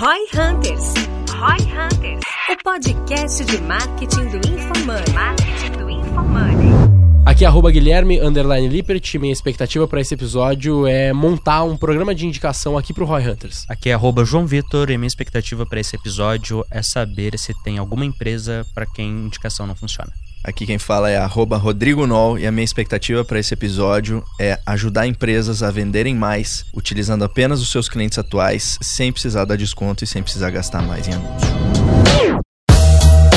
Roy Hunters. Roy Hunters. O podcast de marketing do InfoMoney. Marketing do InfoMoney. Aqui é arroba Guilherme underline Lippert. Minha expectativa para esse episódio é montar um programa de indicação aqui pro Roy Hunters. Aqui é arroba João Vitor e minha expectativa para esse episódio é saber se tem alguma empresa para quem indicação não funciona. Aqui quem fala é arroba Rodrigo Nol e a minha expectativa para esse episódio é ajudar empresas a venderem mais, utilizando apenas os seus clientes atuais, sem precisar dar desconto e sem precisar gastar mais em anúncio.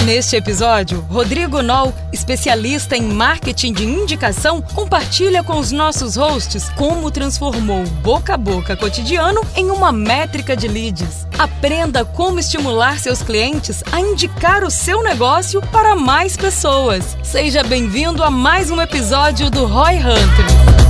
Neste episódio, Rodrigo Nol, especialista em marketing de indicação, compartilha com os nossos hosts como transformou o boca a boca cotidiano em uma métrica de leads. Aprenda como estimular seus clientes a indicar o seu negócio para mais pessoas. Seja bem-vindo a mais um episódio do Roy Hunter.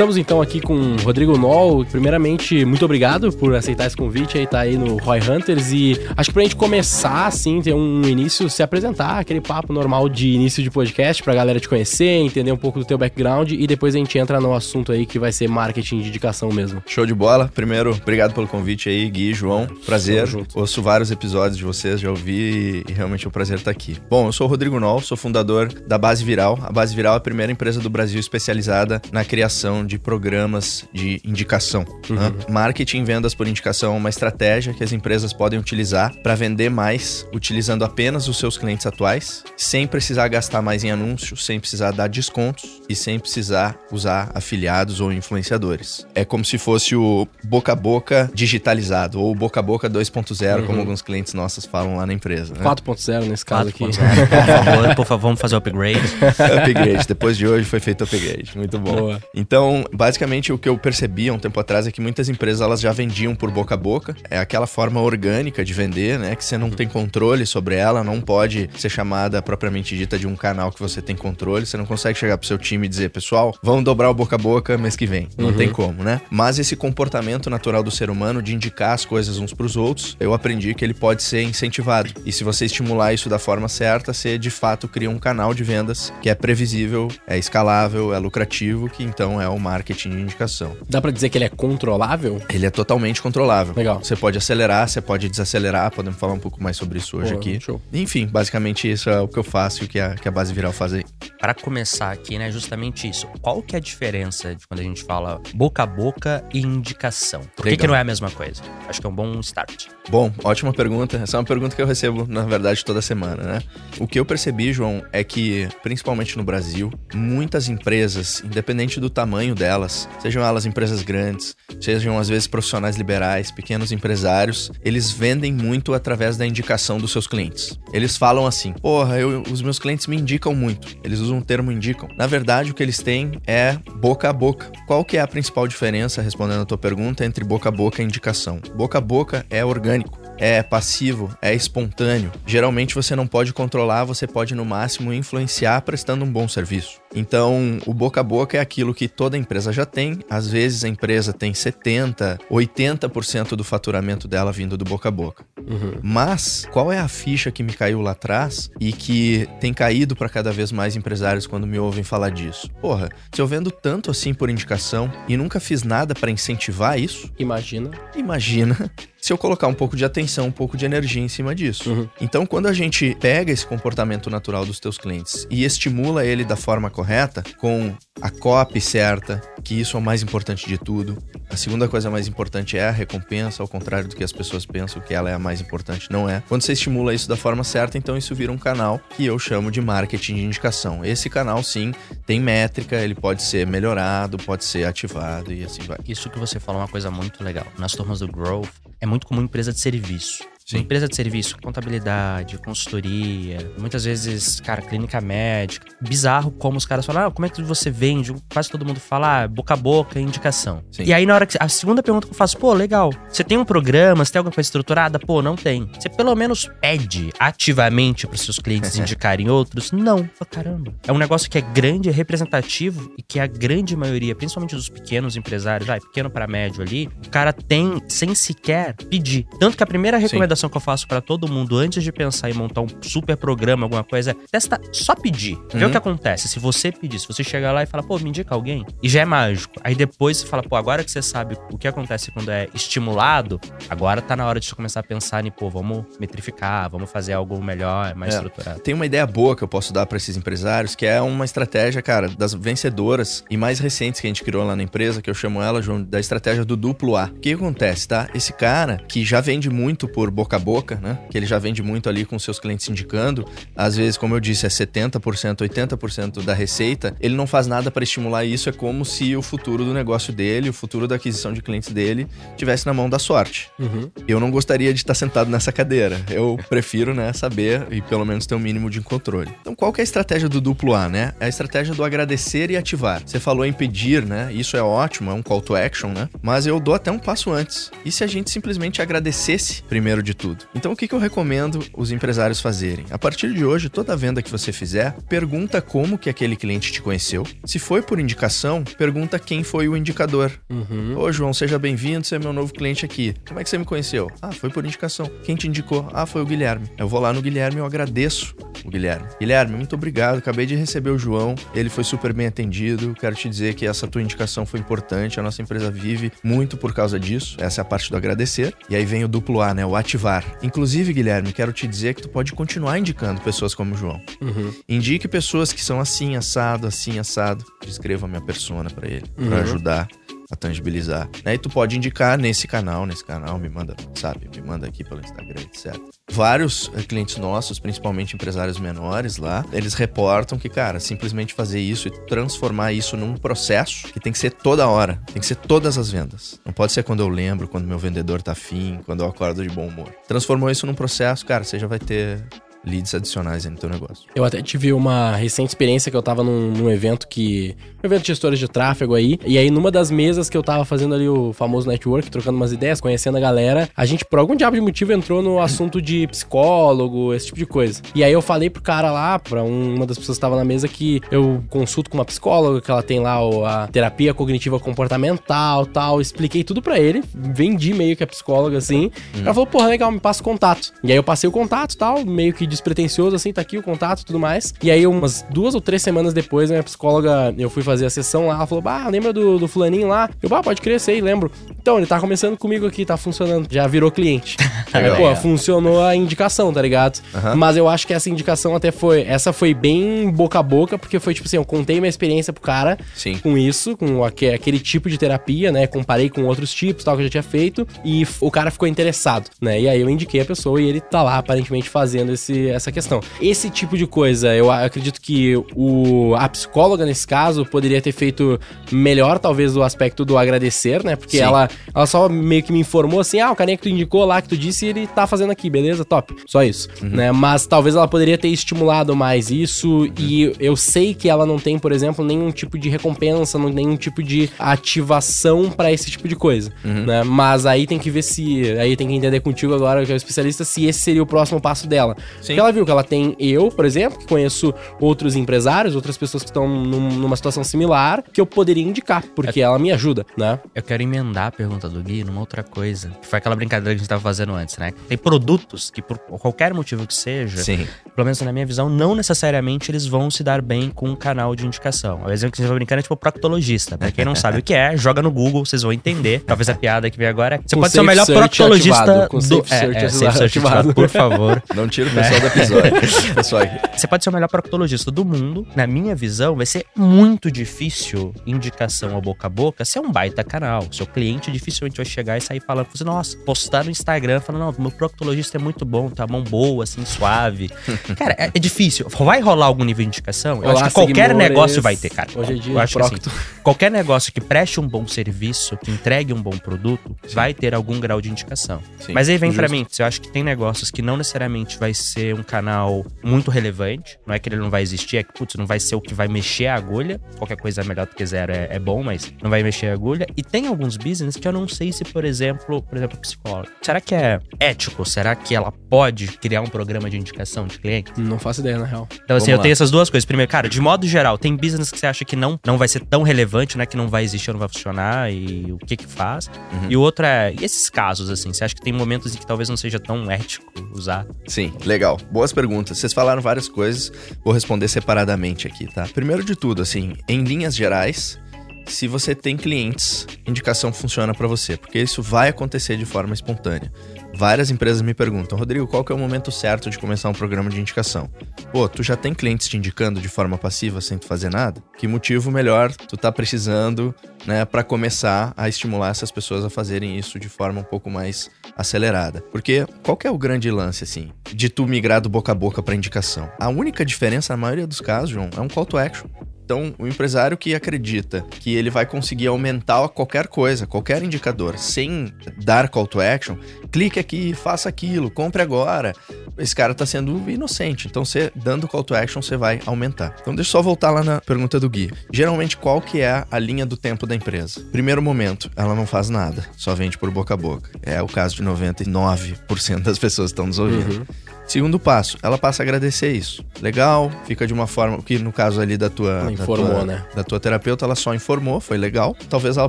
Estamos então aqui com o Rodrigo Noll. Primeiramente, muito obrigado por aceitar esse convite aí, tá aí no Roy Hunters. E acho que pra gente começar, assim, ter um início, se apresentar, aquele papo normal de início de podcast pra galera te conhecer, entender um pouco do teu background e depois a gente entra no assunto aí que vai ser marketing de indicação mesmo. Show de bola. Primeiro, obrigado pelo convite aí, Gui, João. Prazer. Ouço vários episódios de vocês, já ouvi e realmente é um prazer estar aqui. Bom, eu sou o Rodrigo Noll, sou fundador da Base Viral. A Base Viral é a primeira empresa do Brasil especializada na criação de programas de indicação. Uhum. Né? Marketing e vendas por indicação é uma estratégia que as empresas podem utilizar para vender mais, utilizando apenas os seus clientes atuais, sem precisar gastar mais em anúncios, sem precisar dar descontos e sem precisar usar afiliados ou influenciadores. É como se fosse o boca a boca digitalizado ou boca a boca 2.0, uhum. como alguns clientes nossos falam lá na empresa. Né? 4.0 nesse caso 4. aqui. por favor, por favor, vamos fazer o upgrade. upgrade. Depois de hoje foi feito o upgrade. Muito bom. Boa. Então, basicamente o que eu percebi há um tempo atrás é que muitas empresas elas já vendiam por boca a boca. É aquela forma orgânica de vender, né? Que você não tem controle sobre ela, não pode ser chamada propriamente dita de um canal que você tem controle. Você não consegue chegar pro seu time e dizer, pessoal, vamos dobrar o boca a boca mês que vem. Não uhum. tem como, né? Mas esse comportamento natural do ser humano de indicar as coisas uns pros outros, eu aprendi que ele pode ser incentivado. E se você estimular isso da forma certa, você de fato cria um canal de vendas que é previsível, é escalável, é lucrativo, que então é o marketing de indicação. Dá para dizer que ele é controlável? Ele é totalmente controlável. Legal. Você pode acelerar, você pode desacelerar, podemos falar um pouco mais sobre isso hoje Pô, aqui. Show. Enfim, basicamente isso é o que eu faço e o que a, que a base viral faz aí. Para começar aqui, né, justamente isso. Qual que é a diferença de quando a gente fala boca a boca e indicação? Por que, que não é a mesma coisa? Acho que é um bom start. Bom, ótima pergunta. Essa é uma pergunta que eu recebo, na verdade, toda semana, né? O que eu percebi, João, é que, principalmente no Brasil, muitas empresas, independente do tamanho delas, sejam elas empresas grandes, sejam às vezes profissionais liberais, pequenos empresários, eles vendem muito através da indicação dos seus clientes. Eles falam assim: porra, eu, os meus clientes me indicam muito. Eles usam o termo indicam. Na verdade, o que eles têm é boca a boca. Qual que é a principal diferença, respondendo a tua pergunta, entre boca a boca e indicação? Boca a boca é orgânico é passivo, é espontâneo. Geralmente você não pode controlar, você pode no máximo influenciar prestando um bom serviço. Então, o boca a boca é aquilo que toda empresa já tem. Às vezes a empresa tem 70, 80% do faturamento dela vindo do boca a boca. Uhum. Mas qual é a ficha que me caiu lá atrás e que tem caído para cada vez mais empresários quando me ouvem falar disso? Porra, se eu vendo tanto assim por indicação e nunca fiz nada para incentivar isso, imagina. Imagina se eu colocar um pouco de atenção, um pouco de energia em cima disso. Uhum. Então, quando a gente pega esse comportamento natural dos teus clientes e estimula ele da forma correta, com a copy certa, que isso é o mais importante de tudo. A segunda coisa mais importante é a recompensa, ao contrário do que as pessoas pensam que ela é a mais importante, não é. Quando você estimula isso da forma certa, então isso vira um canal que eu chamo de marketing de indicação. Esse canal, sim, tem métrica, ele pode ser melhorado, pode ser ativado e assim vai. Isso que você falou é uma coisa muito legal. Nas turmas do Growth, é muito comum empresa de serviço. Sim. Empresa de serviço, contabilidade, consultoria, muitas vezes, cara, clínica médica. Bizarro como os caras falam, ah, como é que você vende? Quase todo mundo fala, ah, boca a boca, indicação. Sim. E aí, na hora que. A segunda pergunta que eu faço, pô, legal. Você tem um programa, você tem alguma coisa estruturada? Pô, não tem. Você pelo menos pede ativamente para seus clientes indicarem outros? Não. Pô, caramba. É um negócio que é grande, é representativo e que a grande maioria, principalmente dos pequenos empresários, ah, pequeno para médio ali, o cara tem sem sequer pedir. Tanto que a primeira recomendação recomendação que eu faço para todo mundo antes de pensar em montar um super programa, alguma coisa, é testa só pedir. Vê Uhum. o que acontece. Se você pedir, se você chegar lá e falar, pô, me indica alguém, e já é mágico. Aí depois você fala, pô, agora que você sabe o que acontece quando é estimulado, agora tá na hora de você começar a pensar em, pô, vamos metrificar, vamos fazer algo melhor, mais É. estruturado. Tem uma ideia boa que eu posso dar para esses empresários, que é uma estratégia, cara, das vencedoras e mais recentes que a gente criou lá na empresa, que eu chamo ela, João, da estratégia do duplo A. O que acontece, tá? Esse cara que já vende muito por boca a boca, né? Que ele já vende muito ali com seus clientes indicando, às vezes, como eu disse, é 70%, 80% da receita, ele não faz nada para estimular isso, é como se o futuro do negócio dele, o futuro da aquisição de clientes dele, tivesse na mão da sorte. Uhum. Eu não gostaria de estar sentado nessa cadeira. Eu prefiro, né, saber e pelo menos ter um mínimo de controle. Então, qual que é a estratégia do duplo A, né? É a estratégia do agradecer e ativar. Você falou em pedir, né? Isso é ótimo, é um call to action, né? Mas eu dou até um passo antes. E se a gente simplesmente agradecesse primeiro de tudo? Então, o que, que eu recomendo os empresários fazerem? A partir de hoje, toda venda que você fizer, pergunta como que aquele cliente te conheceu. Se foi por indicação, pergunta quem foi o indicador. Uhum. Ô, João, seja bem-vindo, você é meu novo cliente aqui. Como é que você me conheceu? Ah, foi por indicação. Quem te indicou? Ah, foi o Guilherme. Eu vou lá no Guilherme e eu agradeço o Guilherme. Guilherme, muito obrigado. Acabei de receber o João. Ele foi super bem atendido. Quero te dizer que essa tua indicação foi importante. A nossa empresa vive muito por causa disso. Essa é a parte do agradecer. E aí vem o duplo A, né? O ativar. Inclusive, Guilherme, quero te dizer que tu pode continuar indicando pessoas como o João. Uhum. Indique pessoas que são assim, assado, assim, assado. Descreva a minha persona pra ele, Uhum. pra ajudar a tangibilizar. Né? E tu pode indicar nesse canal, nesse canal, me manda, sabe, me manda aqui pelo Instagram, etc. Vários eh, clientes nossos, principalmente empresários menores lá, eles reportam que, cara, simplesmente fazer isso e transformar isso num processo que tem que ser toda hora, tem que ser todas as vendas. Não pode ser quando eu lembro, quando meu vendedor tá afim, quando eu acordo de bom humor. Transformou isso num processo, cara, você já vai ter leads adicionais aí no teu negócio. Eu até tive uma recente experiência que eu tava num, num evento que. Um evento de gestores de tráfego aí. E aí, numa das mesas que eu tava fazendo ali o famoso network, trocando umas ideias, conhecendo a galera, a gente, por algum diabo de motivo, entrou no assunto de psicólogo, esse tipo de coisa. E aí eu falei pro cara lá, pra um- uma das pessoas que tava na mesa, que eu consulto com uma psicóloga, que ela tem lá o- a terapia cognitiva comportamental tal. Expliquei tudo pra ele, vendi meio que a psicóloga assim. Ela falou, porra, legal, me passa o contato. E aí eu passei o contato tal, meio que despretensioso, assim, tá aqui o contato e tudo mais. E aí, umas duas ou três semanas depois, a minha psicóloga, eu fui fazer a sessão lá, ela falou, bah, lembra do, do fulaninho lá? Eu, bah, pode crer, sei, lembro. Então, ele tá começando comigo aqui, tá funcionando. Já virou cliente. Aí, Legal. pô, funcionou a indicação, tá ligado? Aham. Mas eu acho que essa indicação até foi. Essa foi bem boca a boca, porque foi tipo assim, eu contei minha experiência pro cara Sim. com isso, com aque- aquele tipo de terapia, né? Comparei com outros tipos, tal, que eu já tinha feito, e o cara ficou interessado, né? E aí eu indiquei a pessoa e ele tá lá aparentemente fazendo esse, essa questão. Esse tipo de coisa, eu acredito que o, a psicóloga, nesse caso, poderia ter feito melhor, talvez, o aspecto do agradecer, né? Porque Sim. ela, ela só meio que me informou assim: ah, o carinha que tu indicou lá, que tu disse, ele tá fazendo aqui, beleza? Top. Só isso. Né? Mas talvez ela poderia ter estimulado mais isso. E eu sei que ela não tem, por exemplo, nenhum tipo de recompensa, nenhum tipo de ativação pra esse tipo de coisa. Né? Mas aí tem que ver se. Aí tem que entender contigo agora, que é o especialista, se esse seria o próximo passo dela. Sim. Porque ela viu que ela tem eu, por exemplo, que conheço outros empresários, outras pessoas que estão num- numa situação similar, que eu poderia indicar, porque ela me ajuda, né? Eu quero emendar a pergunta do Gui numa outra coisa. Que foi aquela brincadeira que a gente tava fazendo antes, né? Tem produtos que, por qualquer motivo que seja, Sim. pelo menos na minha visão, não necessariamente eles vão se dar bem com um canal de indicação. O exemplo que a gente vai brincando é tipo proctologista. Pra quem não sabe o que é, joga no Google, vocês vão entender. Talvez a piada que vem agora é. Você Com pode ser o melhor proctologista ativado, com do. é, é, safe ativado. ativado, por favor. Não tira o pessoal do episódio. pessoal. Você pode ser o melhor proctologista do mundo. Na minha visão, vai ser muito difícil indicação ao boca a boca ser um baita canal. Seu cliente dificilmente vai chegar e sair falando você, nossa, postar no Instagram, falando, não, meu proctologista é muito bom, tá mão boa, assim, suave. cara, é, é difícil. Vai rolar algum nível de indicação? Eu Olá, acho que qualquer negócio vai ter, cara. Hoje é dia Eu acho que, assim, procto. qualquer negócio que preste um bom serviço, que entregue um bom produto, vai ter algum grau de indicação. Sim, Mas aí vem pra justo. mim, eu acho que tem negócios que não necessariamente vai ser ser um canal muito relevante. Não é que ele não vai existir, é que, putz, não vai ser o que vai mexer a agulha. Qualquer coisa melhor do que zero é, é bom, mas não vai mexer a agulha. E tem alguns business que eu não sei se, por exemplo, por exemplo, psicólogo. Será que é ético? Será que ela pode criar um programa de indicação de cliente? Não faço ideia, na real. Então, assim, Vamos eu lá. tenho essas duas coisas. Primeiro, cara, de modo geral, tem business que você acha que não, não vai ser tão relevante, né? Que não vai existir ou não vai funcionar e o que que faz. E o outro é, e esses casos, assim? Você acha que tem momentos em que talvez não seja tão ético usar? Sim, legal. Boas perguntas. Vocês falaram várias coisas, vou responder separadamente aqui, tá? Primeiro de tudo, assim, em linhas gerais, se você tem clientes, indicação funciona para você, porque isso vai acontecer de forma espontânea. Várias empresas me perguntam, Rodrigo, qual que é o momento certo de começar um programa de indicação? Pô, tu já tem clientes te indicando de forma passiva sem tu fazer nada? Que motivo melhor tu tá precisando, né, para começar a estimular essas pessoas a fazerem isso de forma um pouco mais acelerada? Porque qual que é o grande lance assim de tu migrar do boca a boca para indicação? A única diferença na maioria dos casos, João, é um call to action. Então, o empresário que acredita que ele vai conseguir aumentar qualquer coisa, qualquer indicador, sem dar call to action, clique aqui, faça aquilo, compre agora. Esse cara tá sendo inocente. Então, você dando call to action, você vai aumentar. Então, deixa eu só voltar lá na pergunta do Gui. Geralmente, qual que é a linha do tempo da empresa? Primeiro momento, ela não faz nada, só vende por boca a boca. É o caso de 99% das pessoas que estão nos ouvindo. Segundo passo, ela passa a agradecer isso. Legal, fica de uma forma que no caso ali da tua, Ela da informou, tua- né? Da tua terapeuta, ela só informou, foi legal. Talvez ela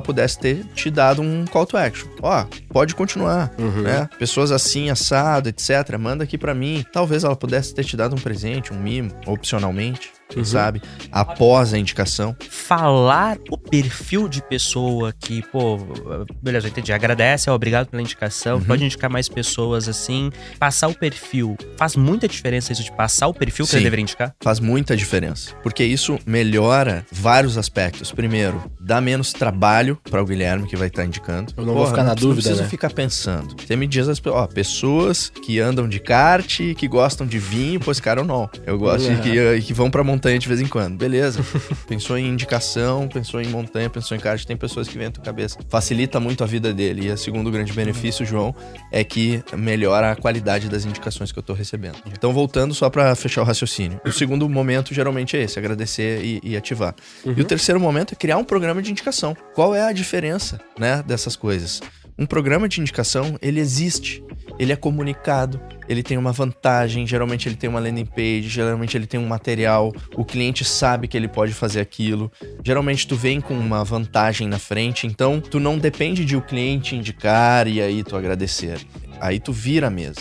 pudesse ter te dado um call to action. Ó, pode continuar, né? Pessoas assim, assado, etc, manda aqui pra mim. Talvez ela pudesse ter te dado um presente, um mimo, opcionalmente, quem sabe, após a indicação. Falar o perfil de pessoa que, pô, beleza, eu entendi. Agradece, obrigado pela indicação. Pode indicar mais pessoas assim. Passar o perfil. Faz muita diferença isso de passar o perfil que Sim. ele deveria indicar? Faz muita diferença, porque isso melhora vários aspectos. Primeiro, dá menos trabalho para o Guilherme que vai estar indicando. Eu não vou ficar na não dúvida, precisa né? ficar pensando. Você me diz as ó, pessoas que andam de kart, que gostam de vinho, esse cara eu não. Eu gosto de que, que vão pra montanha de vez em quando. Beleza. pensou em indicação, pensou em montanha, pensou em kart, tem pessoas que vêm à tua cabeça. Facilita muito a vida dele. E o segundo grande benefício, João, é que melhora a qualidade das indicações que eu tô recebendo. Então, voltando só pra fechar o raciocínio. O segundo momento geralmente é esse, agradecer e, e ativar. E o terceiro momento é criar um programa de indicação. Qual é a diferença, né, dessas coisas? Um programa de indicação, ele existe, ele é comunicado, ele tem uma vantagem, geralmente ele tem uma landing page, geralmente ele tem um material, o cliente sabe que ele pode fazer aquilo. Geralmente tu vem com uma vantagem na frente, então tu não depende de o cliente indicar e aí tu agradecer. Aí tu vira a mesa.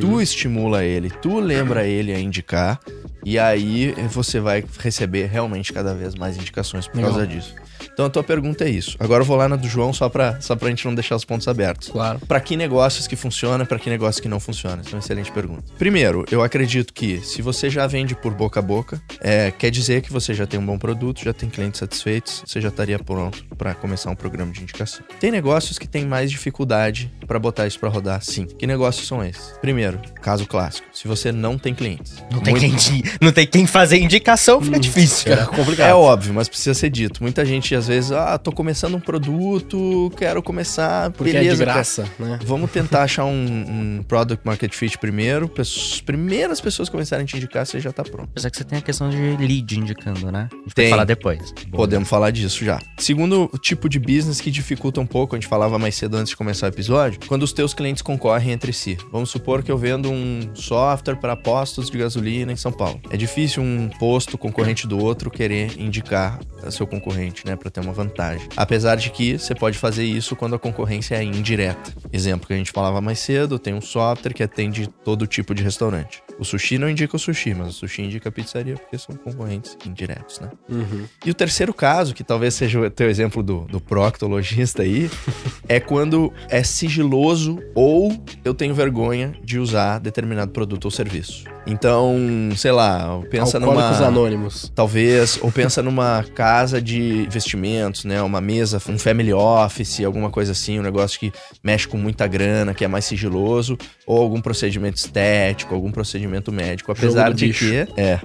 Tu estimula ele, tu lembra ele a indicar, e aí você vai receber realmente cada vez mais indicações por Legal. causa disso. Então a tua pergunta é isso. Agora eu vou lá na do João só pra, só pra gente não deixar os pontos abertos. Claro. Pra que negócios que funciona, pra que negócios que não funciona? É uma excelente pergunta. Primeiro, eu acredito que se você já vende por boca a boca, é, quer dizer que você já tem um bom produto, já tem clientes satisfeitos, você já estaria pronto pra começar um programa de indicação. Tem negócios que têm mais dificuldade pra botar isso pra rodar, sim. Que negócios são esses? Primeiro, caso clássico, se você não tem clientes. Não tem, Muito- di- não tem quem fazer indicação, fica difícil. Fica complicado. É óbvio, mas precisa ser dito. Muita gente, às vezes, ah, tô começando um produto, quero começar, Porque beleza, é de cara. graça, né? Vamos tentar achar um, um product market fit primeiro. As primeiras pessoas começarem a te indicar, você já tá pronto. Apesar que você tem a questão de lead indicando, né? A gente Tem. vai falar depois. Podemos falar disso já. Segundo tipo de business que dificulta um pouco, a gente falava mais cedo antes de começar o episódio, quando os teus clientes concorrem entre si. Vamos supor que eu vendo um software para postos de gasolina em São Paulo. É difícil um posto concorrente do outro querer indicar a seu concorrente, né, para ter uma vantagem. Apesar de que você pode fazer isso quando a concorrência é indireta. Exemplo que a gente falava mais cedo, tem um software que atende todo tipo de restaurante. O sushi não indica o sushi, mas o sushi indica a pizzaria porque são concorrentes indiretos, né? Uhum. E o terceiro caso, que talvez seja o teu exemplo do, do proctologista aí, é quando é sigiloso ou eu tenho vergonha de usar determinado produto ou serviço. Então, sei lá, pensa Alcoólicos numa. Anônimos. Talvez, ou pensa numa casa de investimentos, né? Uma mesa, um family office, alguma coisa assim, um negócio que mexe com muita grana, que é mais sigiloso, ou algum procedimento estético, algum procedimento médico. Apesar de bicho. que. É.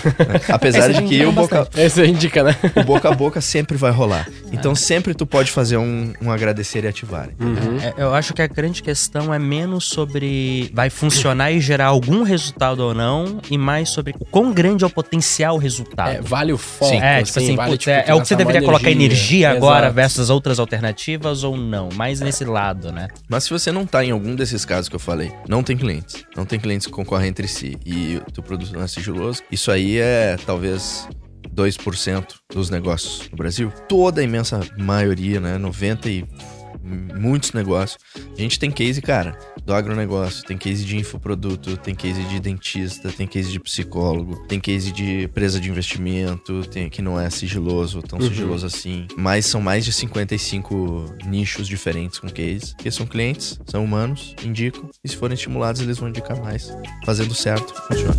Apesar de que o boca, Esse indica, né? o boca a boca sempre vai rolar. Então sempre tu pode fazer um, um agradecer e ativar. Uhum. É, eu acho que a grande questão é menos sobre vai funcionar e gerar algum resultado ou não, e mais sobre o quão grande é o potencial resultado. É, vale o foco. Sim, é, tipo assim, vale, putz, tipo, é, é o que você deveria colocar energia agora Exato. versus outras alternativas ou não. Mais nesse lado, né? Mas se você não tá em algum desses casos que eu falei, não tem clientes, não tem clientes que concorrem entre si e o teu produto não é sigiloso, isso aí é talvez 2% dos negócios no Brasil. Toda a imensa maioria, né, 90 e muitos negócios. A gente tem case, cara, do agronegócio, tem case de infoproduto, tem case de dentista, tem case de psicólogo, tem case de empresa de investimento, tem que não é sigiloso, tão sigiloso assim. Mas são mais de 55 nichos diferentes com case, que são clientes, são humanos, indicam, e se forem estimulados, eles vão indicar mais. Fazendo certo, funciona.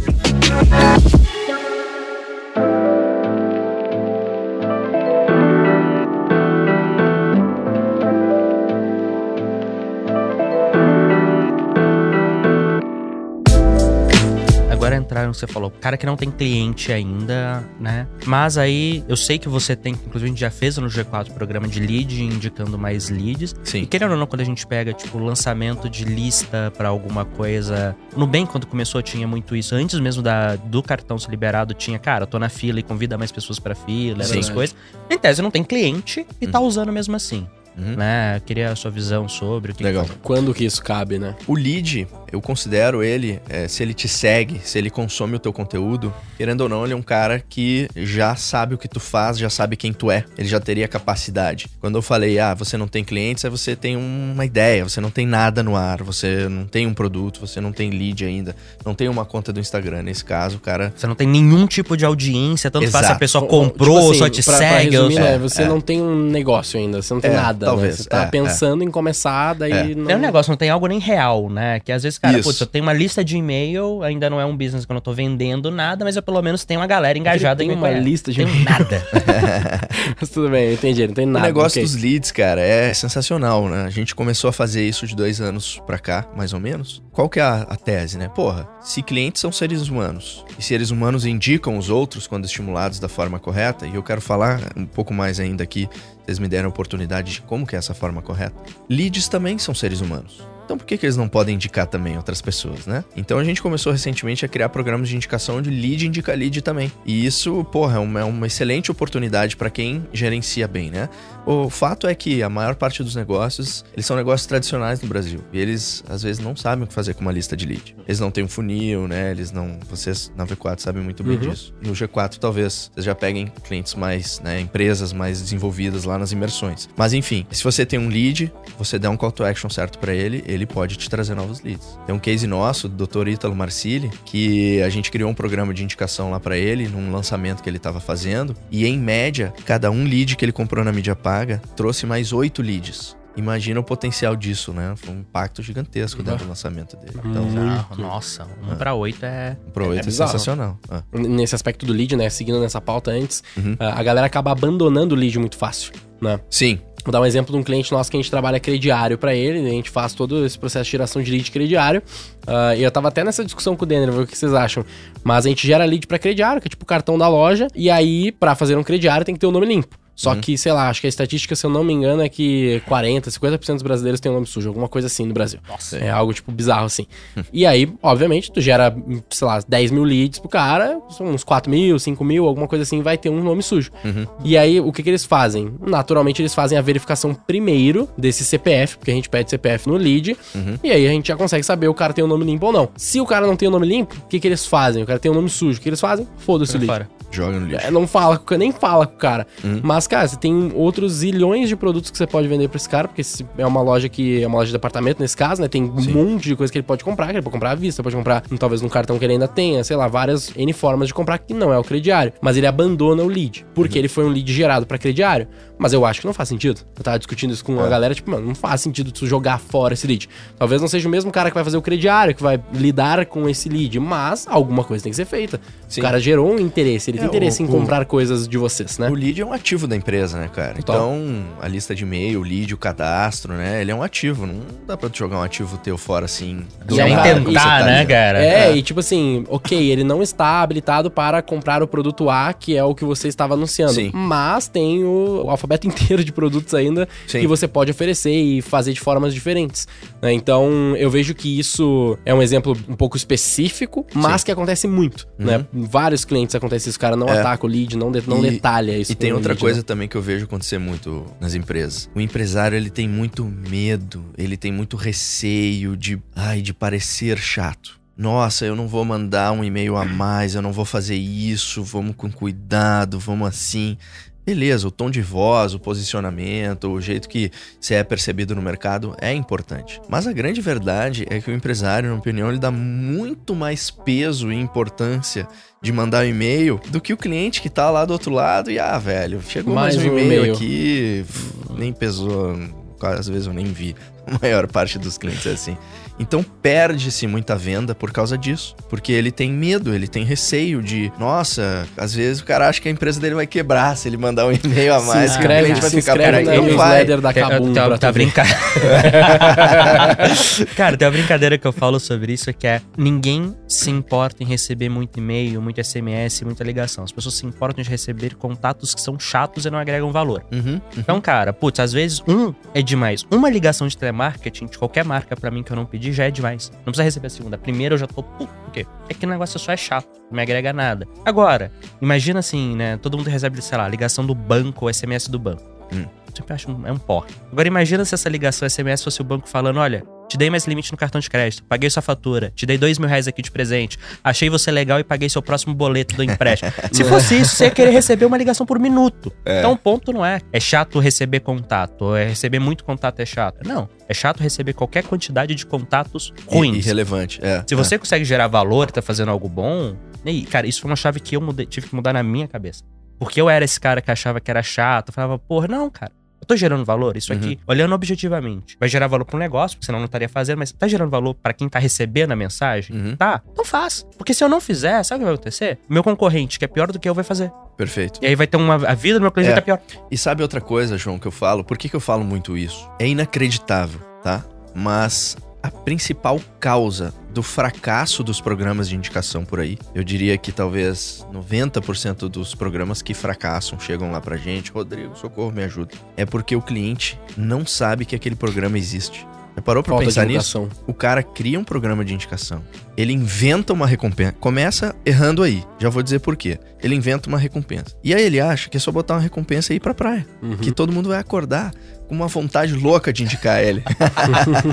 Agora entraram, você falou, cara que não tem cliente ainda, né? Mas aí eu sei que você tem, inclusive a gente já fez no G4 programa de lead, indicando mais leads. E Sim. querendo ou não, quando a gente pega, tipo, lançamento de lista pra alguma coisa. No bem, quando começou, tinha muito isso. Antes mesmo da, do cartão ser liberado, tinha, cara, eu tô na fila e convida mais pessoas pra fila, Sim. essas coisas. Em tese, não tem cliente e tá usando mesmo assim. Uhum. Né? Eu queria a sua visão sobre o que Legal. que- Quando que isso cabe, né? O lead, eu considero ele, é, se ele te segue, se ele consome o teu conteúdo, querendo ou não, ele é um cara que já sabe o que tu faz, já sabe quem tu é. Ele já teria capacidade. Quando eu falei, ah, você não tem clientes, é você tem uma ideia, você não tem nada no ar, você não tem um produto, você não tem lead ainda, não tem uma conta do Instagram. Nesse caso, o cara. Você não tem nenhum tipo de audiência, tanto faz se a Exato. pessoa Tipo comprou, assim, só te pra- pra segue. ou resumir, né, você não tem um negócio ainda, você não tem É, nada. Talvez, Né? Você tá é, pensando em começar, daí É. não. É um negócio, não tem algo nem real, né? Que às vezes, cara, Isso. putz, eu tenho uma lista de e-mail, ainda não é um business que eu não tô vendendo nada, mas eu pelo menos tenho uma galera engajada em uma lista de Tenho nada. Mas tudo bem, eu entendi, não tem O nada. negócio ok. dos leads, cara, é sensacional, né? A gente começou a fazer isso de dois anos pra cá, mais ou menos. Qual que é a, a tese, né? Porra, se clientes são seres humanos e seres humanos indicam os outros quando estimulados da forma correta, e eu quero falar um pouco mais ainda aqui, vocês me deram a oportunidade de como que é essa forma correta. Leads também são seres humanos. Então por que, que eles não podem indicar também outras pessoas, né? Então a gente começou recentemente a criar programas de indicação onde lead indica lead também. E isso, porra, é uma, é uma excelente oportunidade para quem gerencia bem, né? O fato é que a maior parte dos negócios, eles são negócios tradicionais no Brasil. E eles, às vezes, não sabem o que fazer com uma lista de lead. Eles não têm um funil, né? Eles não... Vocês na V4 sabem muito bem Uhum. disso. No G4, talvez, vocês já peguem clientes mais, né? Empresas mais desenvolvidas lá nas imersões. Mas, enfim, se você tem um lead, você der um call to action certo para ele, ele pode te trazer novos leads. Tem um case nosso, do Dr. Ítalo Marcili, que a gente criou um programa de indicação lá para ele, num lançamento que ele estava fazendo. E, em média, cada um lead que ele comprou na mídia paga trouxe mais oito leads. Imagina o potencial disso, né? Foi um impacto gigantesco dentro do lançamento dele. Então, Bizarro, Nossa, um pra oito é. pro É 8 é, bizarro. sensacional. Ah, Nesse aspecto do lead, né? Seguindo nessa pauta antes, Uhum. a galera acaba abandonando o lead muito fácil, né? Sim, Vou dar um exemplo de um cliente nosso que a gente trabalha crediário pra ele, a gente faz todo esse processo de geração de lead crediário. Ah, e eu tava até nessa discussão com o Denner, ver o que vocês acham. Mas a gente gera lead pra crediário, que é tipo o cartão da loja, e aí, pra fazer um crediário, tem que ter o nome limpo. Só que, sei lá, acho que a estatística, se eu não me engano, é que 40, 50% dos brasileiros têm o nome sujo, alguma coisa assim no Brasil. Nossa. É algo, tipo, bizarro, assim. e aí, obviamente, tu gera, sei lá, 10 mil leads pro cara, são uns 4 mil, 5 mil, alguma coisa assim, vai ter um nome sujo. E aí, o que que eles fazem? Naturalmente, eles fazem a verificação primeiro desse CPF, porque a gente pede CPF no lead, e aí a gente já consegue saber o cara tem o nome limpo ou não. Se o cara não tem o nome limpo, o que que eles fazem? O cara tem o nome sujo, o que eles fazem? Foda-se o lead. joga no lixo. É, não fala com o cara, nem fala com o cara. Mas Mas, cara, você tem outros zilhões de produtos que você pode vender pra esse cara, porque é uma loja que é uma loja de departamento nesse caso, né? Tem um Sim. monte de coisa que ele pode comprar, que ele pode comprar à vista, pode comprar talvez num cartão que ele ainda tenha, sei lá, várias N formas de comprar que não é o crediário. Mas ele abandona o lead, porque uhum. ele foi um lead gerado para crediário. Mas eu acho que não faz sentido. Eu tava discutindo isso com é. a galera, tipo, mano, não faz sentido tu jogar fora esse lead. Talvez não seja o mesmo cara que vai fazer o crediário, que vai lidar com esse lead, mas alguma coisa tem que ser feita. Sim. O cara gerou um interesse, ele é, tem interesse o, em comprar o, coisas de vocês, né? O lead é um ativo da empresa, né, cara? Então, a lista de e-mail, o lead, o cadastro, né? Ele é um ativo. Não dá pra tu jogar um ativo teu fora assim. Do Sem tentar, né, cara? É, é, e tipo assim, ok, ele não está habilitado para comprar o produto A, que é o que você estava anunciando. Sim. Mas tem o, o alfabeto inteiro de produtos ainda Sim. que você pode oferecer e fazer de formas diferentes. Né? Então, eu vejo que isso é um exemplo um pouco específico, mas Sim. que acontece muito. Né? Uhum. Né? Vários clientes acontece isso, o cara não é. ataca o lead, não, de, não e, detalha isso. E tem outra lead, coisa né? também que eu vejo acontecer muito nas empresas. O empresário, ele tem muito medo, ele tem muito receio de, ai, de parecer chato nossa, eu não vou mandar um e-mail a mais, eu não vou fazer isso, vamos com cuidado, vamos assim. Beleza, o tom de voz, o posicionamento, o jeito que você é percebido no mercado é importante. Mas a grande verdade é que o empresário, na minha opinião, ele dá muito mais peso e importância de mandar um e-mail do que o cliente que tá lá do outro lado e, ah, velho, chegou mais, mais um, um e-mail aqui, nem pesou, às vezes eu nem vi. A maior parte dos clientes é assim. Então perde-se muita venda por causa disso, porque ele tem medo, ele tem receio de, nossa, às vezes o cara acha que a empresa dele vai quebrar se ele mandar um e-mail a mais, se inscreve, vai se ficar inscreve na newsletter da Kabum. Tá, tá, tá brincando. cara, tem uma brincadeira que eu falo sobre isso que é ninguém se importa em receber muito e-mail, muito SMS, muita ligação. As pessoas se importam de receber contatos que são chatos e não agregam valor. Uhum, uhum. Então, cara, putz, às vezes um é demais. Uma ligação de telemarketing de qualquer marca para mim que eu não pedi já é demais. Não precisa receber a segunda. A primeira eu já tô. Por quê? É que o negócio só é chato, não me agrega nada. Agora, imagina assim, né? Todo mundo recebe, sei lá, ligação do banco SMS do banco. Hum. Sempre acho um, é um porre. Agora imagina se essa ligação SMS fosse o banco falando: olha, te dei mais limite no cartão de crédito, paguei sua fatura, te dei dois mil reais aqui de presente, achei você legal e paguei seu próximo boleto do empréstimo. Se fosse isso, você ia querer receber uma ligação por minuto. É. Então o ponto não é, é chato receber contato, é receber muito contato é chato. Não, é chato receber qualquer quantidade de contatos ruins. Irrelevante, é. Se você é. consegue gerar valor e tá fazendo algo bom, e, cara, isso foi uma chave que eu mudei, tive que mudar na minha cabeça. Porque eu era esse cara que achava que era chato, falava, porra, não, cara eu tô gerando valor? Isso aqui, uhum. olhando objetivamente, vai gerar valor pro negócio, porque senão não estaria fazendo, mas tá gerando valor para quem tá recebendo a mensagem? Uhum. Tá? Então faz. Porque se eu não fizer, sabe o que vai acontecer? Meu concorrente, que é pior do que eu, vai fazer. Perfeito. E aí vai ter uma. A vida do meu cliente é. vai estar pior. E sabe outra coisa, João, que eu falo? Por que, que eu falo muito isso? É inacreditável, tá? Mas a principal causa do fracasso dos programas de indicação por aí. Eu diria que talvez 90% dos programas que fracassam chegam lá pra gente, Rodrigo, socorro, me ajuda. É porque o cliente não sabe que aquele programa existe. Parou pra Falta pensar nisso? O cara cria um programa de indicação. Ele inventa uma recompensa. Começa errando aí. Já vou dizer por quê. Ele inventa uma recompensa. E aí ele acha que é só botar uma recompensa e ir pra praia. Uhum. Que todo mundo vai acordar com uma vontade louca de indicar ele.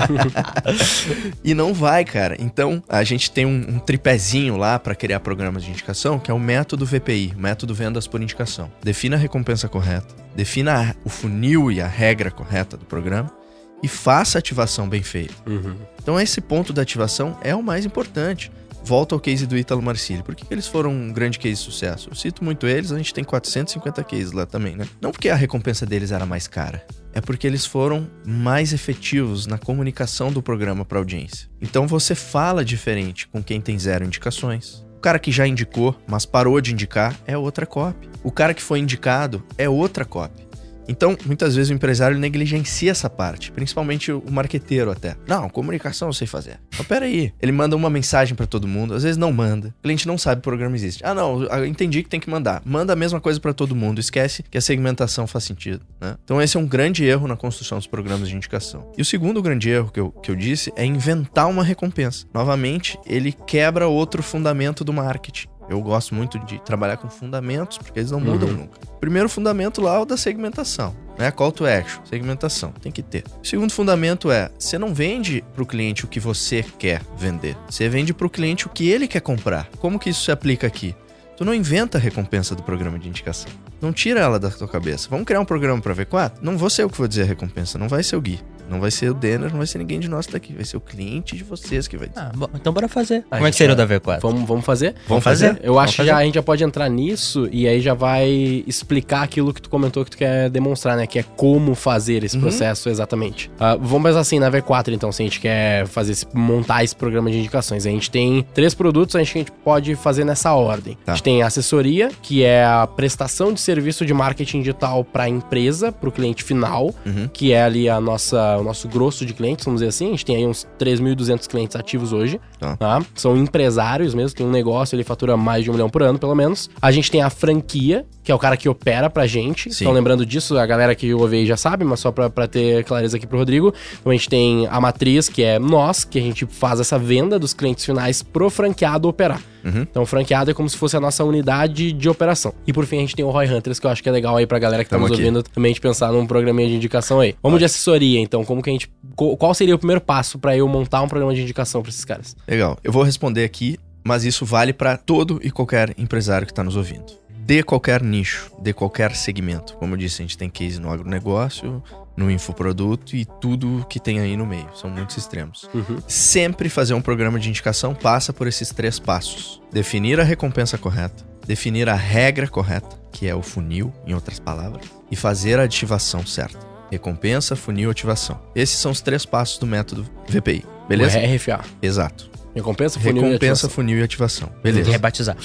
e não vai, cara. Então, a gente tem um, um tripézinho lá para criar programas de indicação, que é o método VPI, método vendas por indicação. Defina a recompensa correta, defina o funil e a regra correta do programa e faça a ativação bem feita. Uhum. Então esse ponto da ativação é o mais importante. Volta ao case do Ítalo Marcilli. Por que, que eles foram um grande case de sucesso? Eu cito muito eles, a gente tem 450 cases lá também, né? Não porque a recompensa deles era mais cara, é porque eles foram mais efetivos na comunicação do programa para audiência. Então você fala diferente com quem tem zero indicações. O cara que já indicou, mas parou de indicar, é outra copy. O cara que foi indicado é outra copy. Então, muitas vezes o empresário negligencia essa parte, principalmente o marqueteiro até. Não, comunicação eu sei fazer. Mas peraí, ele manda uma mensagem para todo mundo, às vezes não manda. O cliente não sabe que o programa existe. Ah, não, eu entendi que tem que mandar. Manda a mesma coisa para todo mundo, esquece que a segmentação faz sentido. Né? Então, esse é um grande erro na construção dos programas de indicação. E o segundo grande erro que eu, que eu disse é inventar uma recompensa. Novamente, ele quebra outro fundamento do marketing. Eu gosto muito de trabalhar com fundamentos, porque eles não uhum. mudam nunca. Primeiro fundamento lá é o da segmentação, né? Call to action, segmentação, tem que ter. O segundo fundamento é, você não vende para o cliente o que você quer vender. Você vende para o cliente o que ele quer comprar. Como que isso se aplica aqui? Tu não inventa a recompensa do programa de indicação. Não tira ela da tua cabeça. Vamos criar um programa pra V4? Não vou ser eu que vou dizer a recompensa, não vai ser o Gui. Não vai ser o Denner, não vai ser ninguém de nós daqui. Vai ser o cliente de vocês que vai dizer. Ah, bom, então bora fazer. A Como é gente que seria o da vai- V4? Vamos, vamos fazer? Vamos fazer? Eu Vamos acho que a gente já pode entrar nisso e aí já vai explicar aquilo que tu comentou que tu quer demonstrar, né? Que é como fazer esse Uhum. processo exatamente. Ah, vamos pensar assim, na V4, então, se a gente quer fazer esse- montar esse programa de indicações. A gente tem três produtos, a gente, que a gente pode fazer nessa ordem. Tá. A gente tem a assessoria, que é a prestação de serviço de marketing digital para a empresa, para o cliente final, Uhum. que é ali a nossa, o nosso grosso de clientes, vamos dizer assim. A gente tem aí uns 3.200 clientes ativos hoje. Tá. Tá? São empresários mesmo, tem um negócio, ele fatura mais de um milhão por ano, pelo menos. A gente tem a franquia, que é o cara que opera pra gente. Sim. Então, lembrando disso, a galera que ouve aí já sabe, mas só pra, pra ter clareza aqui pro Rodrigo. Então, a gente tem a matriz, que é nós, que a gente faz essa venda dos clientes finais pro franqueado operar. Uhum. Então, o franqueado é como se fosse a nossa unidade de operação. E por fim, a gente tem o Roy Hunters, que eu acho que é legal aí pra galera que tá Tamo nos aqui. ouvindo também de pensar num programinha de indicação aí. Vamos de assessoria, então. Como que a gente. Qual seria o primeiro passo pra eu montar um programa de indicação pra esses caras? Legal. Eu vou responder aqui, mas isso vale para todo e qualquer empresário que está nos ouvindo. De qualquer nicho, de qualquer segmento. Como eu disse, a gente tem case no agronegócio, no infoproduto e tudo que tem aí no meio. São muitos extremos. Uhum. Sempre fazer um programa de indicação passa por esses três passos: definir a recompensa correta, definir a regra correta, que é o funil, em outras palavras, e fazer a ativação certa. Recompensa, funil, ativação. Esses são os três passos do método VPI. Beleza? O RFA. Exato. Recompensa, funil e Recompensa, ativação. funil e ativação. Beleza. Rebatizar.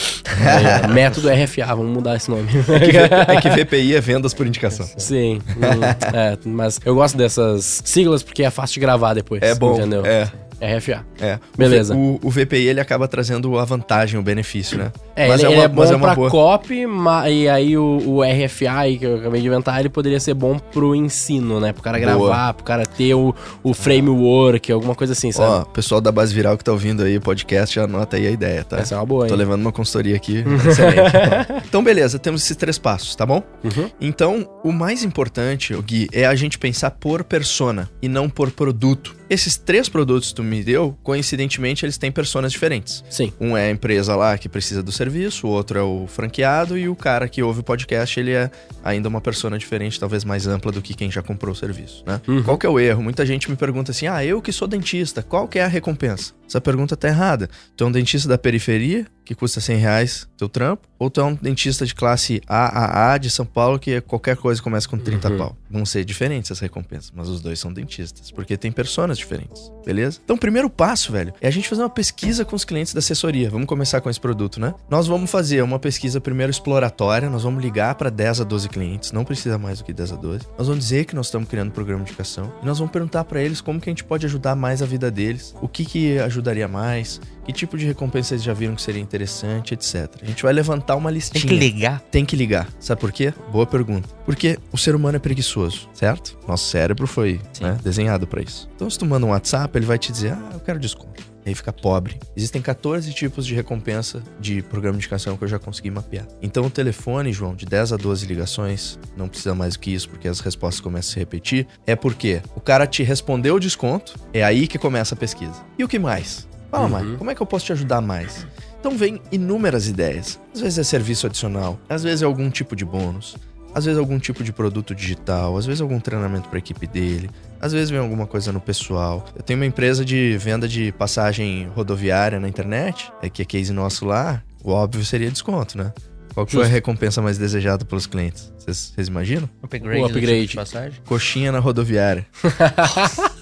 É, método RFA, vamos mudar esse nome. É que, é que VPI é vendas por indicação. Sim, hum, é, mas eu gosto dessas siglas porque é fácil de gravar depois. É bom. Entendeu? É, RFA. é. Beleza. O, o, VPI ele acaba trazendo a vantagem, o benefício, né? É, Mas ele, é ele uma- é mas bom é uma pra boa. copy, ma- e aí o, o RFA aí que eu acabei de inventar, ele poderia ser bom pro ensino, né? Pro cara Boa. gravar, pro cara ter o, o framework, alguma coisa assim, sabe? Ó, pessoal da base viral que tá ouvindo aí o podcast, já anota aí a ideia, tá? Essa é uma boa, Tô hein? levando uma consultoria aqui. Excelente. então, beleza, temos esses três passos, tá bom? Uhum. Então, o mais importante, Gui, é a gente pensar por persona e não por produto. Esses três produtos que tu me deu, coincidentemente, eles têm personas diferentes. Sim. Um é a empresa lá que precisa do serviço, o outro é o franqueado e o cara que ouve o podcast, ele é ainda uma persona diferente, talvez mais ampla do que quem já comprou o serviço, né? Uhum. Qual que é o erro? Muita gente me pergunta assim, ah, eu que sou dentista, qual que é a recompensa? Essa pergunta tá errada. Tu é um dentista da periferia, que custa 100 reais teu trampo, ou tu é um dentista de classe AAA de São Paulo, que é qualquer coisa começa com 30 Uhum. pau. Vão ser diferentes as recompensas, mas os dois são dentistas, porque tem personas diferentes, beleza? Então, o primeiro passo, velho, é a gente fazer uma pesquisa com os clientes da assessoria. Vamos começar com esse produto, né? Nós vamos fazer uma pesquisa primeiro exploratória, nós vamos ligar para 10 a 12 clientes, não precisa mais do que 10 a 12. Nós vamos dizer que nós estamos criando um programa de indicação e nós vamos perguntar para eles como que a gente pode ajudar mais a vida deles, o que que ajudaria mais, que tipo de recompensa eles já viram que seria interessante, etc. A gente vai levantar uma Tem listinha. que ligar. Tem que ligar. Sabe por quê? Boa pergunta. Porque o ser humano é preguiçoso, certo? Nosso cérebro foi né, desenhado pra isso. Então, se tu manda um WhatsApp, ele vai te dizer: Ah, eu quero desconto. E aí fica pobre. Existem 14 tipos de recompensa de programa de indicação que eu já consegui mapear. Então, o telefone, João, de 10 a 12 ligações, não precisa mais do que isso, porque as respostas começam a se repetir. É porque o cara te respondeu o desconto, é aí que começa a pesquisa. E o que mais? Fala Uhum. Como é que eu posso te ajudar mais? Então vem inúmeras ideias. Às vezes é serviço adicional, às vezes é algum tipo de bônus, às vezes algum tipo de produto digital, às vezes algum treinamento para a equipe dele, às vezes vem alguma coisa no pessoal. Eu tenho uma empresa de venda de passagem rodoviária na internet, é que é case nosso lá, o óbvio seria desconto, né? Qual que foi a recompensa mais desejada pelos clientes? Vocês imaginam? Upgrade. O do upgrade. tipo de passagem. Coxinha na rodoviária.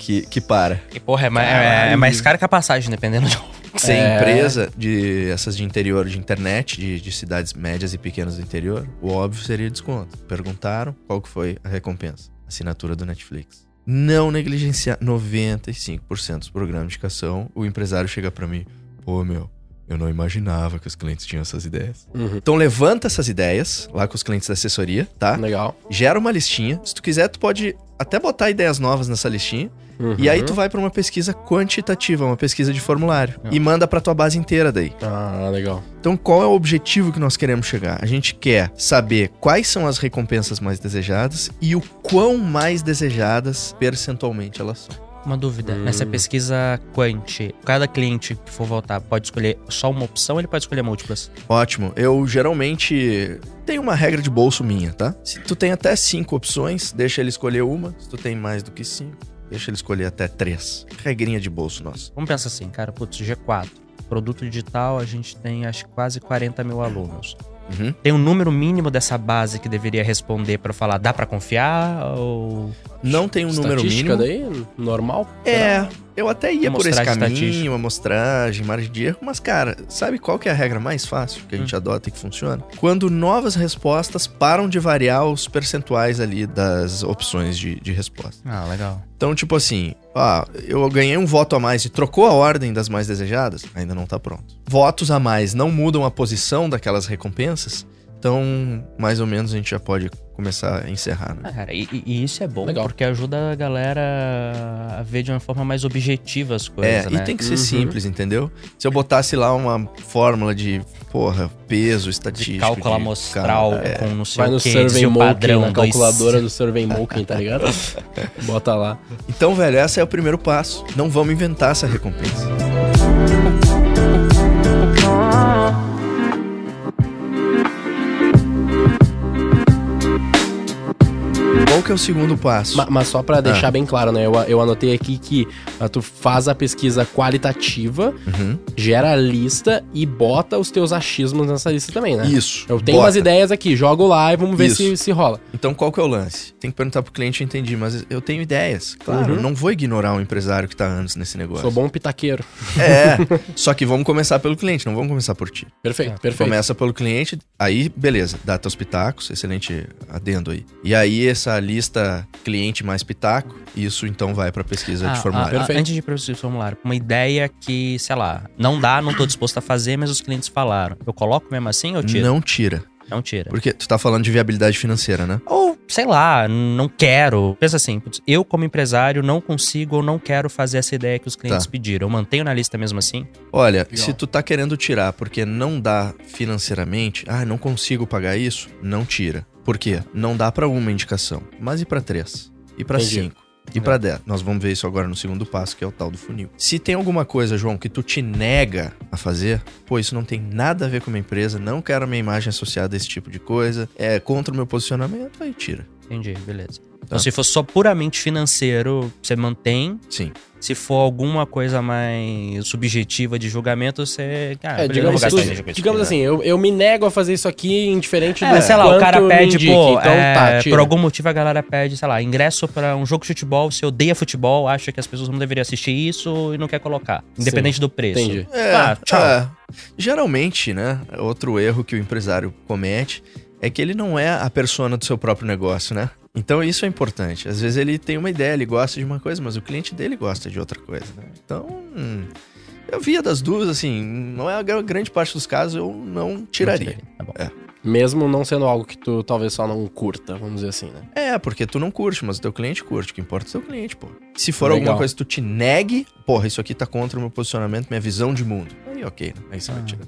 que, que para. E, porra, é, mais- é- é mais caro que a passagem, dependendo de. Ser É. empresa de essas de interior, de internet, de, de cidades médias e pequenas do interior, o óbvio seria desconto. Perguntaram qual que foi a recompensa. Assinatura do Netflix. Não negligenciar 95% dos programas de indicação, o empresário chega pra mim, pô, meu, eu não imaginava que os clientes tinham essas ideias. Uhum. Então levanta essas ideias lá com os clientes da assessoria, tá? Legal. Gera uma listinha. Se tu quiser, tu pode até botar ideias novas nessa listinha. Uhum. E aí tu vai pra uma pesquisa quantitativa, uma pesquisa de formulário. E manda pra tua base inteira daí. Ah, legal. Então, qual é o objetivo que nós queremos chegar? A gente quer saber quais são as recompensas mais desejadas e o quão mais desejadas percentualmente elas são. Uma dúvida. Hum. Nessa pesquisa Quant, cada cliente que for votar pode escolher só uma opção ou ele pode escolher múltiplas? Ótimo. Eu geralmente tenho uma regra de bolso minha, tá? Se tu tem até cinco opções, deixa ele escolher uma. Se tu tem mais do que cinco, deixa ele escolher até três. Regrinha de bolso nossa. Vamos pensar assim, cara, putz, G4. Produto digital, a gente tem acho que quase 40 mil alunos. Uhum. Tem um número mínimo dessa base que deveria responder pra falar, dá pra confiar ou... Não tem um número mínimo. daí, normal? É, eu até ia por esse caminho, estatística. amostragem, margem de erro, mas cara, sabe qual que é a regra mais fácil que a gente adota e que funciona? Quando novas respostas param de variar os percentuais ali das opções de, de resposta. Ah, legal. Então, tipo assim, ah, eu ganhei um voto a mais e trocou a ordem das mais desejadas, ainda não tá pronto. Votos a mais não mudam a posição daquelas recompensas, então, mais ou menos, a gente já pode começar a encerrar, né? Ah, cara, e, e isso é bom, Legal. porque ajuda a galera a ver de uma forma mais objetiva as coisas, É, né? e tem que ser Uhum. simples, entendeu? Se eu botasse lá uma fórmula de, porra, peso, De estatístico. cálculo de- amostral cara, é. com não sei Vai o no que, Survey o padrão na dois- calculadora do Survey Monkey, tá ligado? Bota lá. Então, velho, esse é o primeiro passo. Não vamos inventar essa recompensa. Que é o segundo passo? Ma- Mas só pra deixar bem claro, né? Eu, eu anotei aqui que ah, tu faz a pesquisa qualitativa, Uhum. gera a lista e bota os teus achismos nessa lista também, né? Isso. Eu tenho bota. umas ideias aqui, jogo lá e vamos ver se, se rola. Então, qual que é o lance? Tem que perguntar pro cliente, eu entendi, mas eu tenho ideias. Claro, Uhum. eu não vou ignorar um empresário que tá anos nesse negócio. Sou bom pitaqueiro. É, só que vamos começar pelo cliente, não vamos começar por ti. Perfeito, perfeito. Começa pelo cliente, aí beleza, dá teus pitacos, excelente adendo aí. E aí essa lista cliente mais pitaco, isso então vai pra pesquisa Ah, de formulário. ah, Perfeito. Antes de para o formulário, uma ideia que, sei lá, não dá, não tô disposto a fazer, mas os clientes falaram. Eu coloco mesmo assim ou tiro? Não tira. Não tira. Porque tu tá falando de viabilidade financeira, né? Ou, sei lá, não quero. Pensa assim, putz, eu como empresário não consigo ou não quero fazer essa ideia que os clientes Tá. pediram. Eu mantenho na lista mesmo assim? Olha, Legal. se tu tá querendo tirar porque não dá financeiramente, ah, não consigo pagar isso, não tira. Por quê? Não dá pra uma indicação, mas e pra três? E pra Entendi. cinco? E pra dez? Nós vamos ver isso agora no segundo passo, que é o tal do funil. Se tem alguma coisa, João, que tu te nega a fazer, pô, isso não tem nada a ver com a minha empresa, não quero a minha imagem associada a esse tipo de coisa, é contra o meu posicionamento, aí tira. Entendi, beleza. Tá. Então, se for só puramente financeiro, você mantém. Sim. Se for alguma coisa mais subjetiva de julgamento, você. Ah, É, digamos, tu- digamos assim, eu, eu me nego a fazer isso aqui indiferente É, do sei lá, o cara pede, indique. pô, então é, tá, por algum motivo a galera pede, sei lá, ingresso pra um jogo de futebol, você odeia futebol, acha que as pessoas não deveriam assistir isso e não quer colocar, independente do preço. Entendi. É, Ah, tchau. é. Geralmente, né, outro erro que o empresário comete é que ele não é a persona do seu próprio negócio, né? Então isso é importante. Às vezes ele tem uma ideia, ele gosta de uma coisa, mas o cliente dele gosta de outra coisa, né? Então, hum, eu via das duas, assim, não é a gra- grande parte dos casos eu não tiraria. Tá bom. Mesmo não sendo algo que tu talvez só não curta, vamos dizer assim, né? É, porque tu não curte, mas o teu cliente curte. O que importa é o teu cliente, pô. Se for Legal. alguma coisa que tu te negue, porra, isso aqui tá contra o meu posicionamento, minha visão de mundo. Aí ok, né? Aí você vai Ah. tirar.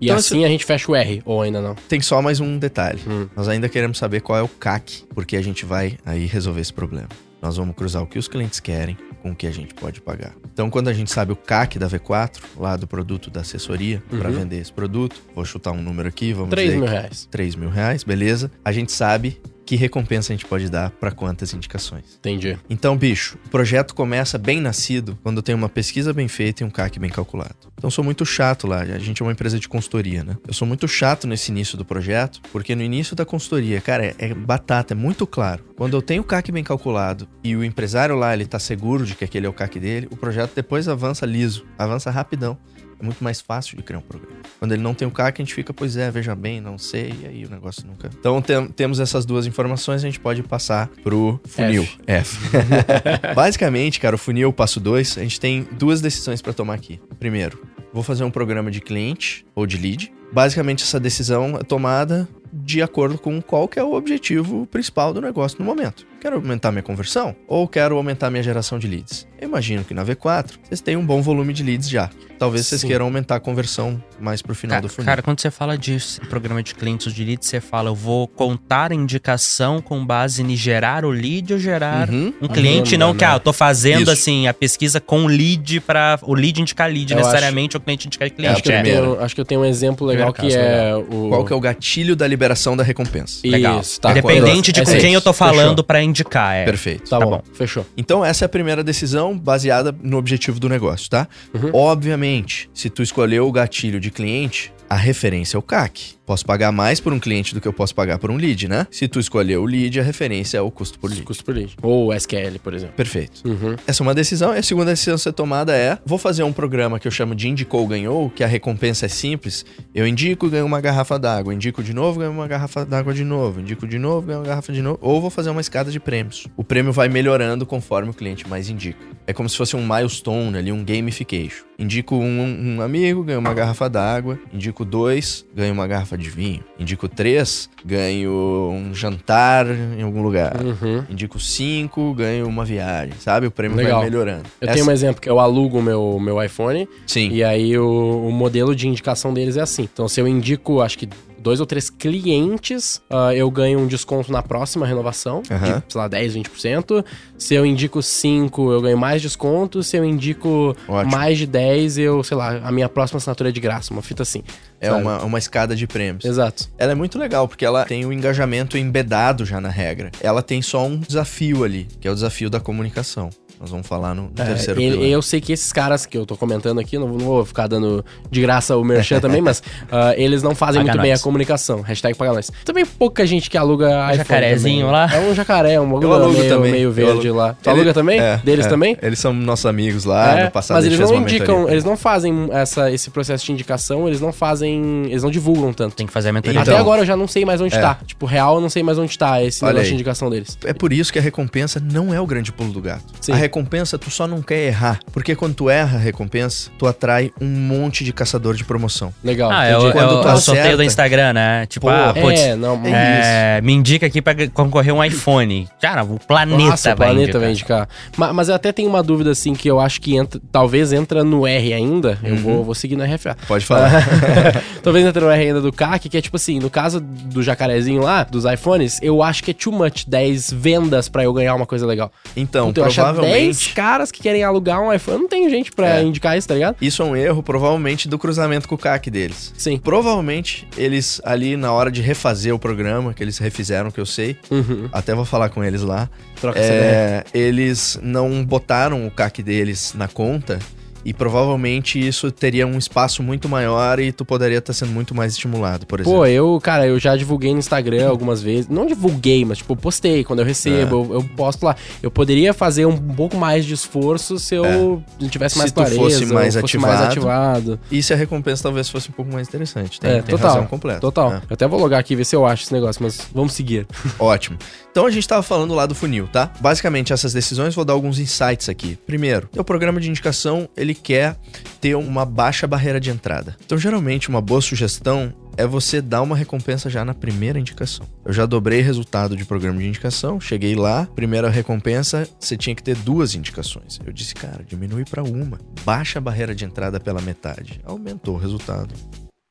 E Então, assim a gente fecha o R, ou ainda não. Tem só mais um detalhe. Hum. Nós ainda queremos saber qual é o CAC, porque a gente vai aí resolver esse problema. Nós vamos cruzar o que os clientes querem com o que a gente pode pagar. Então, quando a gente sabe o CAC da V4, lá do produto da assessoria, para Uhum. vender esse produto, vou chutar um número aqui, vamos 3 dizer mil que- reais. 3 mil reais, beleza? A gente sabe que recompensa a gente pode dar para quantas indicações. Entendi. Então, bicho, o projeto começa bem nascido quando tem uma pesquisa bem feita e um CAC bem calculado. Então, sou muito chato lá. A gente é uma empresa de consultoria, né? Eu sou muito chato nesse início do projeto, porque no início da consultoria, cara, é, é batata, é muito claro. Quando eu tenho o CAC bem calculado e o empresário lá, ele tá seguro de que aquele é o CAC dele, o projeto depois avança liso, avança rapidão. É muito mais fácil de criar um programa. Quando ele não tem o CAC, a gente fica, pois é, veja bem, não sei, e aí o negócio nunca. Então tem- temos essas duas informações, a gente pode passar pro funil. F. Basicamente, cara, o funil, o passo 2, a gente tem duas decisões para tomar aqui. Primeiro, vou fazer um programa de cliente ou de lead. Basicamente, essa decisão é tomada de acordo com qual que é o objetivo principal do negócio no momento. Quero aumentar minha conversão ou quero aumentar minha geração de leads? Eu imagino que na V4 vocês têm um bom volume de leads já. Talvez vocês Sim. queiram aumentar a conversão mais pro final Cara, do funil. cara, quando você fala de programa de clientes ou de leads, você fala, eu vou contar a indicação com base em gerar o lead ou gerar Uhum. um cliente, Lembra, não que, ah, né? eu tô fazendo, Isso. assim, a pesquisa com lead para o lead indicar lead, Eu necessariamente, ou o cliente indicar É, cliente. Acho que, eu tenho, acho que eu tenho um exemplo legal que caso, é o. Qual que é o gatilho da liberação da recompensa? Legal. Isso, tá. Independente de É com isso. quem eu tô falando pra indicar, é. Perfeito. Tá, Tá bom, bom. fechou. Então, essa é a primeira decisão baseada no objetivo do negócio, tá? Uhum. Obviamente, se tu escolheu o gatilho de cliente, a referência é o CAC. Posso pagar mais por um cliente do que eu posso pagar por um lead, né? Se tu escolheu o lead, a referência é o custo por lead. Custo por lead. Ou SQL, por exemplo. Perfeito. Uhum. Essa é uma decisão. E a segunda decisão a ser tomada é: vou fazer um programa que eu chamo de Indicou Ganhou, que a recompensa é simples. Eu indico, ganho uma garrafa d'água. Indico de novo, ganho uma garrafa d'água de novo. Indico de novo, ganho uma garrafa de novo. Ou vou fazer uma escada de prêmios. O prêmio vai melhorando conforme o cliente mais indica. É como se fosse um milestone ali, um gamification. Indico um, um amigo, ganho uma garrafa d'água. Indico dois, ganho uma garrafa de vinho. Indico três, ganho um jantar em algum lugar. Uhum. Indico cinco, ganho uma viagem, sabe? O prêmio Legal. vai melhorando. Eu Essa- tenho um exemplo que eu alugo o meu, meu iPhone Sim. e aí o, o modelo de indicação deles é assim. Então, se eu indico, acho que dois ou três clientes, ah, eu ganho um desconto na próxima renovação, Aham. de, sei lá, 10, 20%. Se eu indico cinco, eu ganho mais desconto. Se eu indico Ótimo. mais de 10, eu, sei lá, a minha próxima assinatura é de graça, uma fita assim. É uma, uma escada de prêmios. Exato. Ela é muito legal, porque ela tem o engajamento embedado já na regra. Ela tem só um desafio ali, que é o desafio da comunicação. Nós vamos falar no, no É, terceiro ele- pilar. eu sei que esses caras que eu tô comentando aqui, não, não vou ficar dando de graça o merchan também, mas ah, eles não fazem Paga muito bem a nós. comunicação. Hashtag paga nós. Também pouca gente que aluga iPhone jacarezinho também. lá. É um jacaré, um bagulho alugo meio, também, meio eu verde alugo. lá. Tu Ele- aluga também? É, Deles é. também? Eles são nossos amigos lá. É, no passado mas a eles não mentoria indicam, eles não fazem essa, esse processo de indicação, eles não fazem, eles não divulgam tanto. Tem que fazer a mentoria. Então, Até agora eu já não sei mais onde é. tá. Tipo, real eu não sei mais onde tá esse Olha negócio aí. de indicação deles. É por isso que a recompensa não é o grande pulo do gato. Sim. A recompensa, tu só não quer errar. Porque quando tu erra a recompensa, tu atrai um monte de caçador de promoção. Legal. Ah, é o, é Quando o- tu é o sorteio acerta. do Instagram, né? Tipo, Pô, ah, putz, é, não, é, me indica aqui pra concorrer um iPhone. Cara, o planeta Nossa, o vai planeta indicar. vai indicar. Ma- Mas, eu até tenho uma dúvida, assim, que eu acho que entra, talvez entra no R ainda. Eu vou, vou seguir no RFA. Pode falar. talvez entra no R ainda do CAC, que é tipo assim, no caso do jacarezinho lá, dos iPhones, eu acho que é too much 10 vendas pra eu ganhar uma coisa legal. Então, Então, eu achar 10 provavelmente. caras que querem alugar um iPhone, não tem gente pra É. indicar isso, tá ligado? Isso é um erro, provavelmente, do cruzamento com o CAC deles. Sim. Provavelmente, eles ali na hora de refazer o programa, que eles refizeram, que eu sei, Uhum. até vou falar com eles lá, Troca essa ideia. é, eles não botaram o CAC deles na conta e provavelmente isso teria um espaço muito maior e tu poderia estar sendo muito mais estimulado, por exemplo. Pô, eu, cara, eu já divulguei no Instagram algumas vezes. Não divulguei, mas, tipo, postei. Quando eu recebo, eu, eu posto lá. Eu poderia fazer um pouco mais de esforço se eu tivesse Se mais tu clareza. fosse ou mais fosse mais ativado. ativado. E se a recompensa talvez fosse um pouco mais interessante. Tem, É, tem total. razão completa. Total. É. Eu até vou logar aqui e ver se eu acho esse negócio, mas vamos seguir. Ótimo. Então a gente tava falando lá do funil, tá? Basicamente essas decisões, vou dar alguns insights aqui. Primeiro, o programa de indicação, ele quer ter uma baixa barreira de entrada. Então geralmente uma boa sugestão é você dar uma recompensa já na primeira indicação. Eu já dobrei resultado de programa de indicação, cheguei lá, primeira recompensa, você tinha que ter duas indicações. Eu disse, cara, diminui para uma. Baixa a barreira de entrada pela metade. Aumentou o resultado.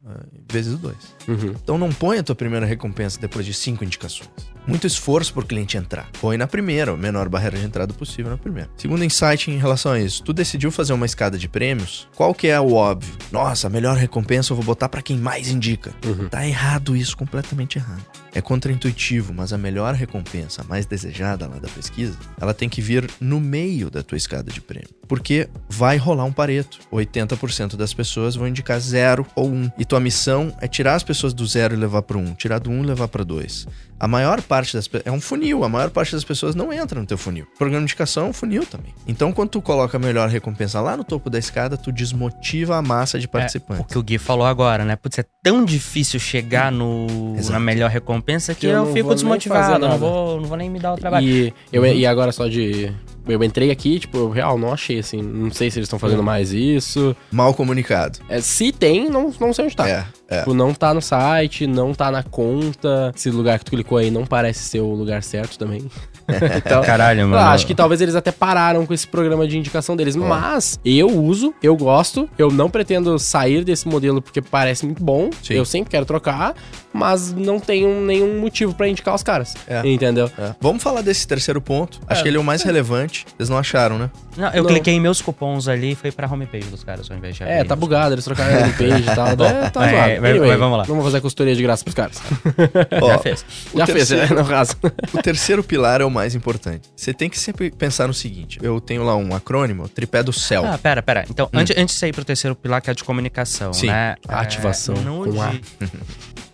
Ah, Vezes dois. Uhum. Então não põe a tua primeira recompensa depois de cinco indicações. Muito esforço pro cliente entrar. Põe na primeira, a menor barreira de entrada possível na primeira. Segundo insight em relação a isso, tu decidiu fazer uma escada de prêmios, qual que é o óbvio? Nossa, a melhor recompensa eu vou botar pra quem mais indica. Uhum. Tá errado isso, completamente errado. É contraintuitivo, mas a melhor recompensa, a mais desejada lá da pesquisa, ela tem que vir no meio da tua escada de prêmio. Porque vai rolar um pareto. 80% das pessoas vão indicar zero ou um. E tua missão é tirar as pessoas do zero e levar para um, tirar do um e levar para dois. A maior parte das pessoas. É um funil, a maior parte das pessoas não entra no teu funil. O programa de indicação é um funil também. Então, quando tu coloca a melhor recompensa lá no topo da escada, tu desmotiva a massa de É, o participantes. que o Gui falou agora, né? Putz, é tão difícil chegar no, Exato. na melhor recompensa que Eu eu, fico desmotivado. não vou, não vou nem me dar o trabalho. E, eu, e agora só de eu entrei aqui, tipo, eu real, não achei, assim. Não sei se eles estão fazendo mais isso. Mal comunicado. É, se tem, não, não sei onde tá. É, é. Tipo, não tá no site, não tá na conta. Esse lugar que tu clicou aí não parece ser o lugar certo também. então, Caralho, mano. eu acho que talvez eles até pararam com esse programa de indicação deles. Mas eu uso, eu gosto, eu não pretendo sair desse modelo porque parece muito bom. Sim. Eu sempre quero trocar, mas não tenho nenhum motivo pra indicar os caras. É. Entendeu? É. Vamos falar desse terceiro ponto. Acho que ele é o mais relevante. Vocês não acharam, né? Não, eu Não. cliquei em meus cupons ali e foi pra homepage dos caras ao invés de É, tá bugado, eles trocaram a page e tal. É, tá zoado. mas- Anyway, mas vamos lá. Vou fazer consultoria de graça pros caras. Ó, Já fez. o Já fez, terceiro- é, no caso. O terceiro pilar é o mais importante. Você tem que sempre pensar no seguinte: eu tenho lá um acrônimo, tripé do céu. Ah, pera, pera. Então, antes, antes de sair pro terceiro pilar, que é de comunicação, Sim. né? Ativação, no com A.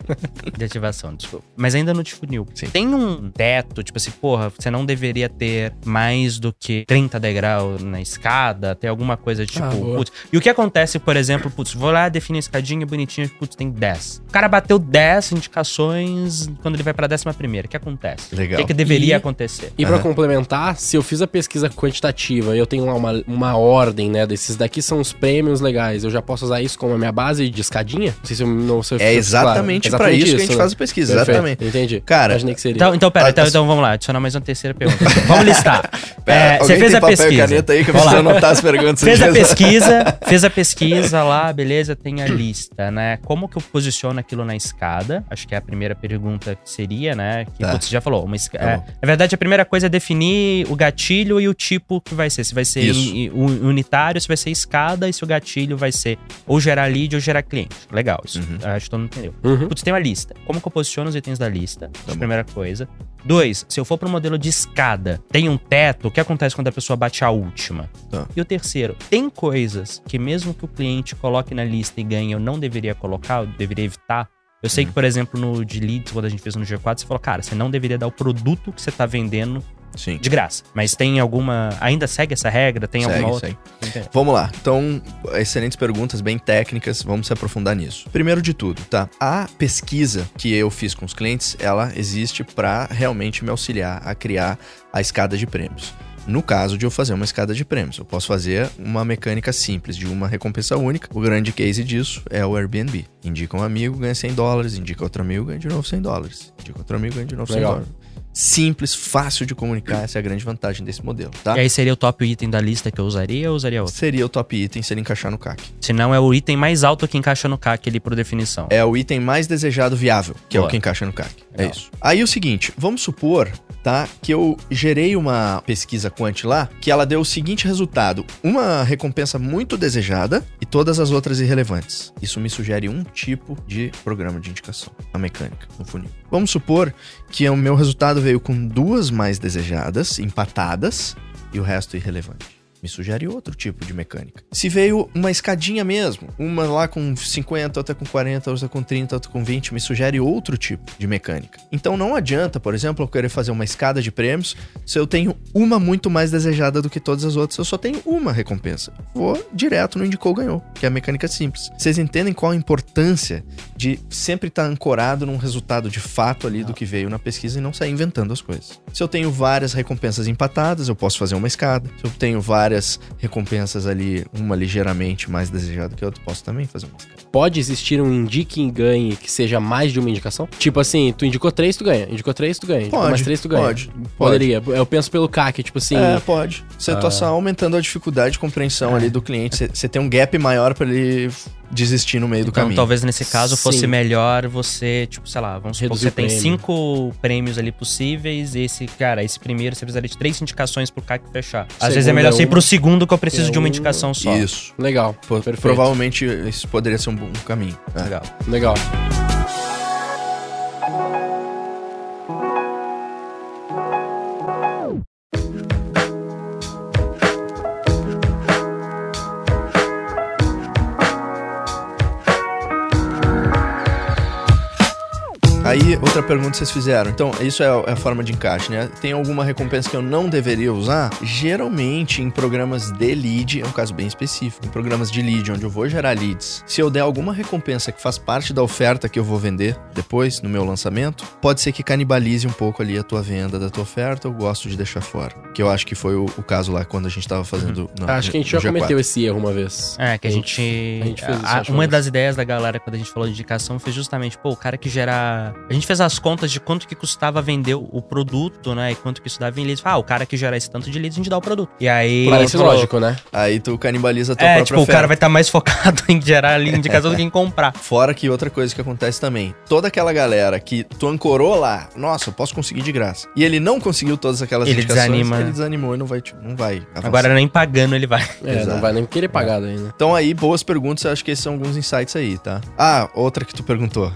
de... ativação, desculpa. Mas ainda no funil. Sim. Tem um teto, tipo assim, porra, você não deveria ter mais do que 30 degraus na escada, ter alguma coisa tipo, Ah, putz. E o que acontece, por exemplo, putz, vou lá definir a escadinha bonitinha, putz, tem 10. O cara bateu 10 indicações quando ele vai pra décima primeira. O que acontece? Legal. O que, que deveria E- acontecer? E pra Aham. complementar, se eu fiz a pesquisa quantitativa e eu tenho lá uma, uma ordem, né? Desses daqui são os prêmios legais, eu já posso usar isso como a minha base de escadinha? Não sei se eu não sei se eu É exatamente claro. Pra isso que a gente né? faz a pesquisa. Perfeito, Exatamente. Entendi. Cara, Imaginei que seria. Então, então pera, Ah, então, tá- então vamos lá, adicionar mais uma terceira pergunta. Vamos listar. Pera, É, você fez tem a papel e pesquisa. caneta aí que eu preciso anotar as perguntas. Fez a pesquisa, fez a pesquisa lá, beleza, tem a lista, né? Como que eu posiciono aquilo na escada? Acho que é a primeira pergunta que seria, né? Que Tá. putz, você já falou. Uma esca- Tá é, na verdade, a primeira coisa é definir o gatilho e o tipo que vai ser. Se vai ser Isso. in- in- unitário, se vai ser escada e se o gatilho vai ser ou gerar lead ou gerar cliente. Legal, isso. Uhum. Acho que todo mundo entendeu. Uhum. Putz, tem uma lista. Como que eu posiciono os itens da lista? Tá primeira coisa. Dois, se eu for pro modelo de escada, tem um teto, o que acontece quando a pessoa bate a última? Tá. E o terceiro, tem coisas que mesmo que o cliente coloque na lista e ganhe, eu não deveria colocar, eu deveria evitar? Eu sei Hum. que, por exemplo, no de leads, quando a gente fez no G4, você falou, cara, você não deveria dar o produto que você tá vendendo Sim. de graça. Mas tem alguma. Ainda segue essa regra? Tem Segue, alguma outra? segue. Vamos lá. Então, excelentes perguntas, bem técnicas. Vamos se aprofundar nisso. Primeiro de tudo, tá? A pesquisa que eu fiz com os clientes, ela existe para realmente me auxiliar a criar a escada de prêmios. No caso de eu fazer uma escada de prêmios, eu posso fazer uma mecânica simples de uma recompensa única. O grande case disso é o Airbnb. Indica um amigo, ganha 100 dólares. Indica outro amigo, ganha de novo 100 dólares. Indica outro amigo, ganha de novo 100 Legal. dólares. Simples, fácil de comunicar. Essa é a grande vantagem desse modelo, tá? E aí seria o top item da lista que eu usaria ou usaria outro? Seria o top item se ele encaixar no CAC. Se não, é o item mais alto que encaixa no CAC ali por definição. É o item mais desejado viável, que é Boa. o que encaixa no CAC. É Legal. isso. Aí o seguinte, vamos supor, tá, que eu gerei uma pesquisa quant lá, que ela deu o seguinte resultado: uma recompensa muito desejada e todas as outras irrelevantes. Isso me sugere um tipo de programa de indicação, a mecânica, no funil. Vamos supor que o meu resultado veio com duas mais desejadas, empatadas, e o resto irrelevante. Me sugere outro tipo de mecânica. Se veio uma escadinha mesmo, uma lá com 50, outra com 40, outra com 30, outra com 20, me sugere outro tipo de mecânica. Então não adianta, por exemplo, eu querer fazer uma escada de prêmios se eu tenho uma muito mais desejada do que todas as outras. Eu só tenho uma recompensa. Vou direto no indicou ganhou, que é a mecânica simples. Vocês entendem qual a importância de sempre estar ancorado num resultado de fato ali do que veio na pesquisa e não sair inventando as coisas. Se eu tenho várias recompensas empatadas, eu posso fazer uma escada. Se eu tenho várias recompensas ali, uma ligeiramente mais desejada que a outra, posso também fazer uma escada. Pode existir um indique e ganhe que seja mais de uma indicação? Tipo assim, tu indicou três, tu ganha. Indicou três, tu ganha. Indicou Pode, mais três, tu ganha. pode, pode. Poderia. Eu penso pelo CAC, tipo assim. É, pode. Você tá só aumentando a dificuldade de compreensão ali do cliente. Você- tem um gap maior pra ele desistir no meio do Então, caminho. talvez nesse caso fosse Sim. melhor você, tipo, sei lá, vamos supor que Reduzir você tem prêmio. cinco prêmios ali possíveis. E esse, cara, esse primeiro você precisaria de três indicações pro CAC fechar. Às Segundo vezes é melhor é você ir pro segundo que eu preciso é de uma um, indicação só. Isso. Legal. Pô. Provavelmente isso poderia ser um bom caminho. É. Legal. Legal. Outra pergunta que vocês fizeram. Então, isso é a, é a forma de encaixe, né? Tem alguma recompensa que eu não deveria usar? Geralmente, em programas de lead, é um caso bem específico. Em programas de lead, onde eu vou gerar leads, se eu der alguma recompensa que faz parte da oferta que eu vou vender depois, no meu lançamento, pode ser que canibalize um pouco ali a tua venda da tua oferta. Eu gosto de deixar fora. Que eu acho que foi o, o caso lá quando a gente tava fazendo. no- Acho que a gente já G4. cometeu esse erro uma vez. É, que a gente. a gente fez isso, a- uma das ideias da galera quando a gente falou de indicação foi justamente, pô, o cara que gera. A gente fez as contas de quanto que custava vender o o produto, né? E quanto que isso dava em leads. Ah, o cara que gera esse tanto de leads, a gente dá o produto. E aí. Parece falou- lógico, né? Aí tu canibaliza a tua É, própria tipo, o oferta. cara vai estar mais focado em gerar ali indicação do que em comprar. Fora que outra coisa que acontece também, toda aquela galera que tu ancorou lá, nossa, eu posso conseguir de graça. E ele não conseguiu todas aquelas Ele indicações, desanima. ele desanimou e não vai, tipo, não vai avançar. Agora nem pagando ele vai. É, Exato. não vai nem querer pagar daí, né? Então aí, boas perguntas, eu acho que esses são alguns insights aí, tá? Ah, outra que tu perguntou.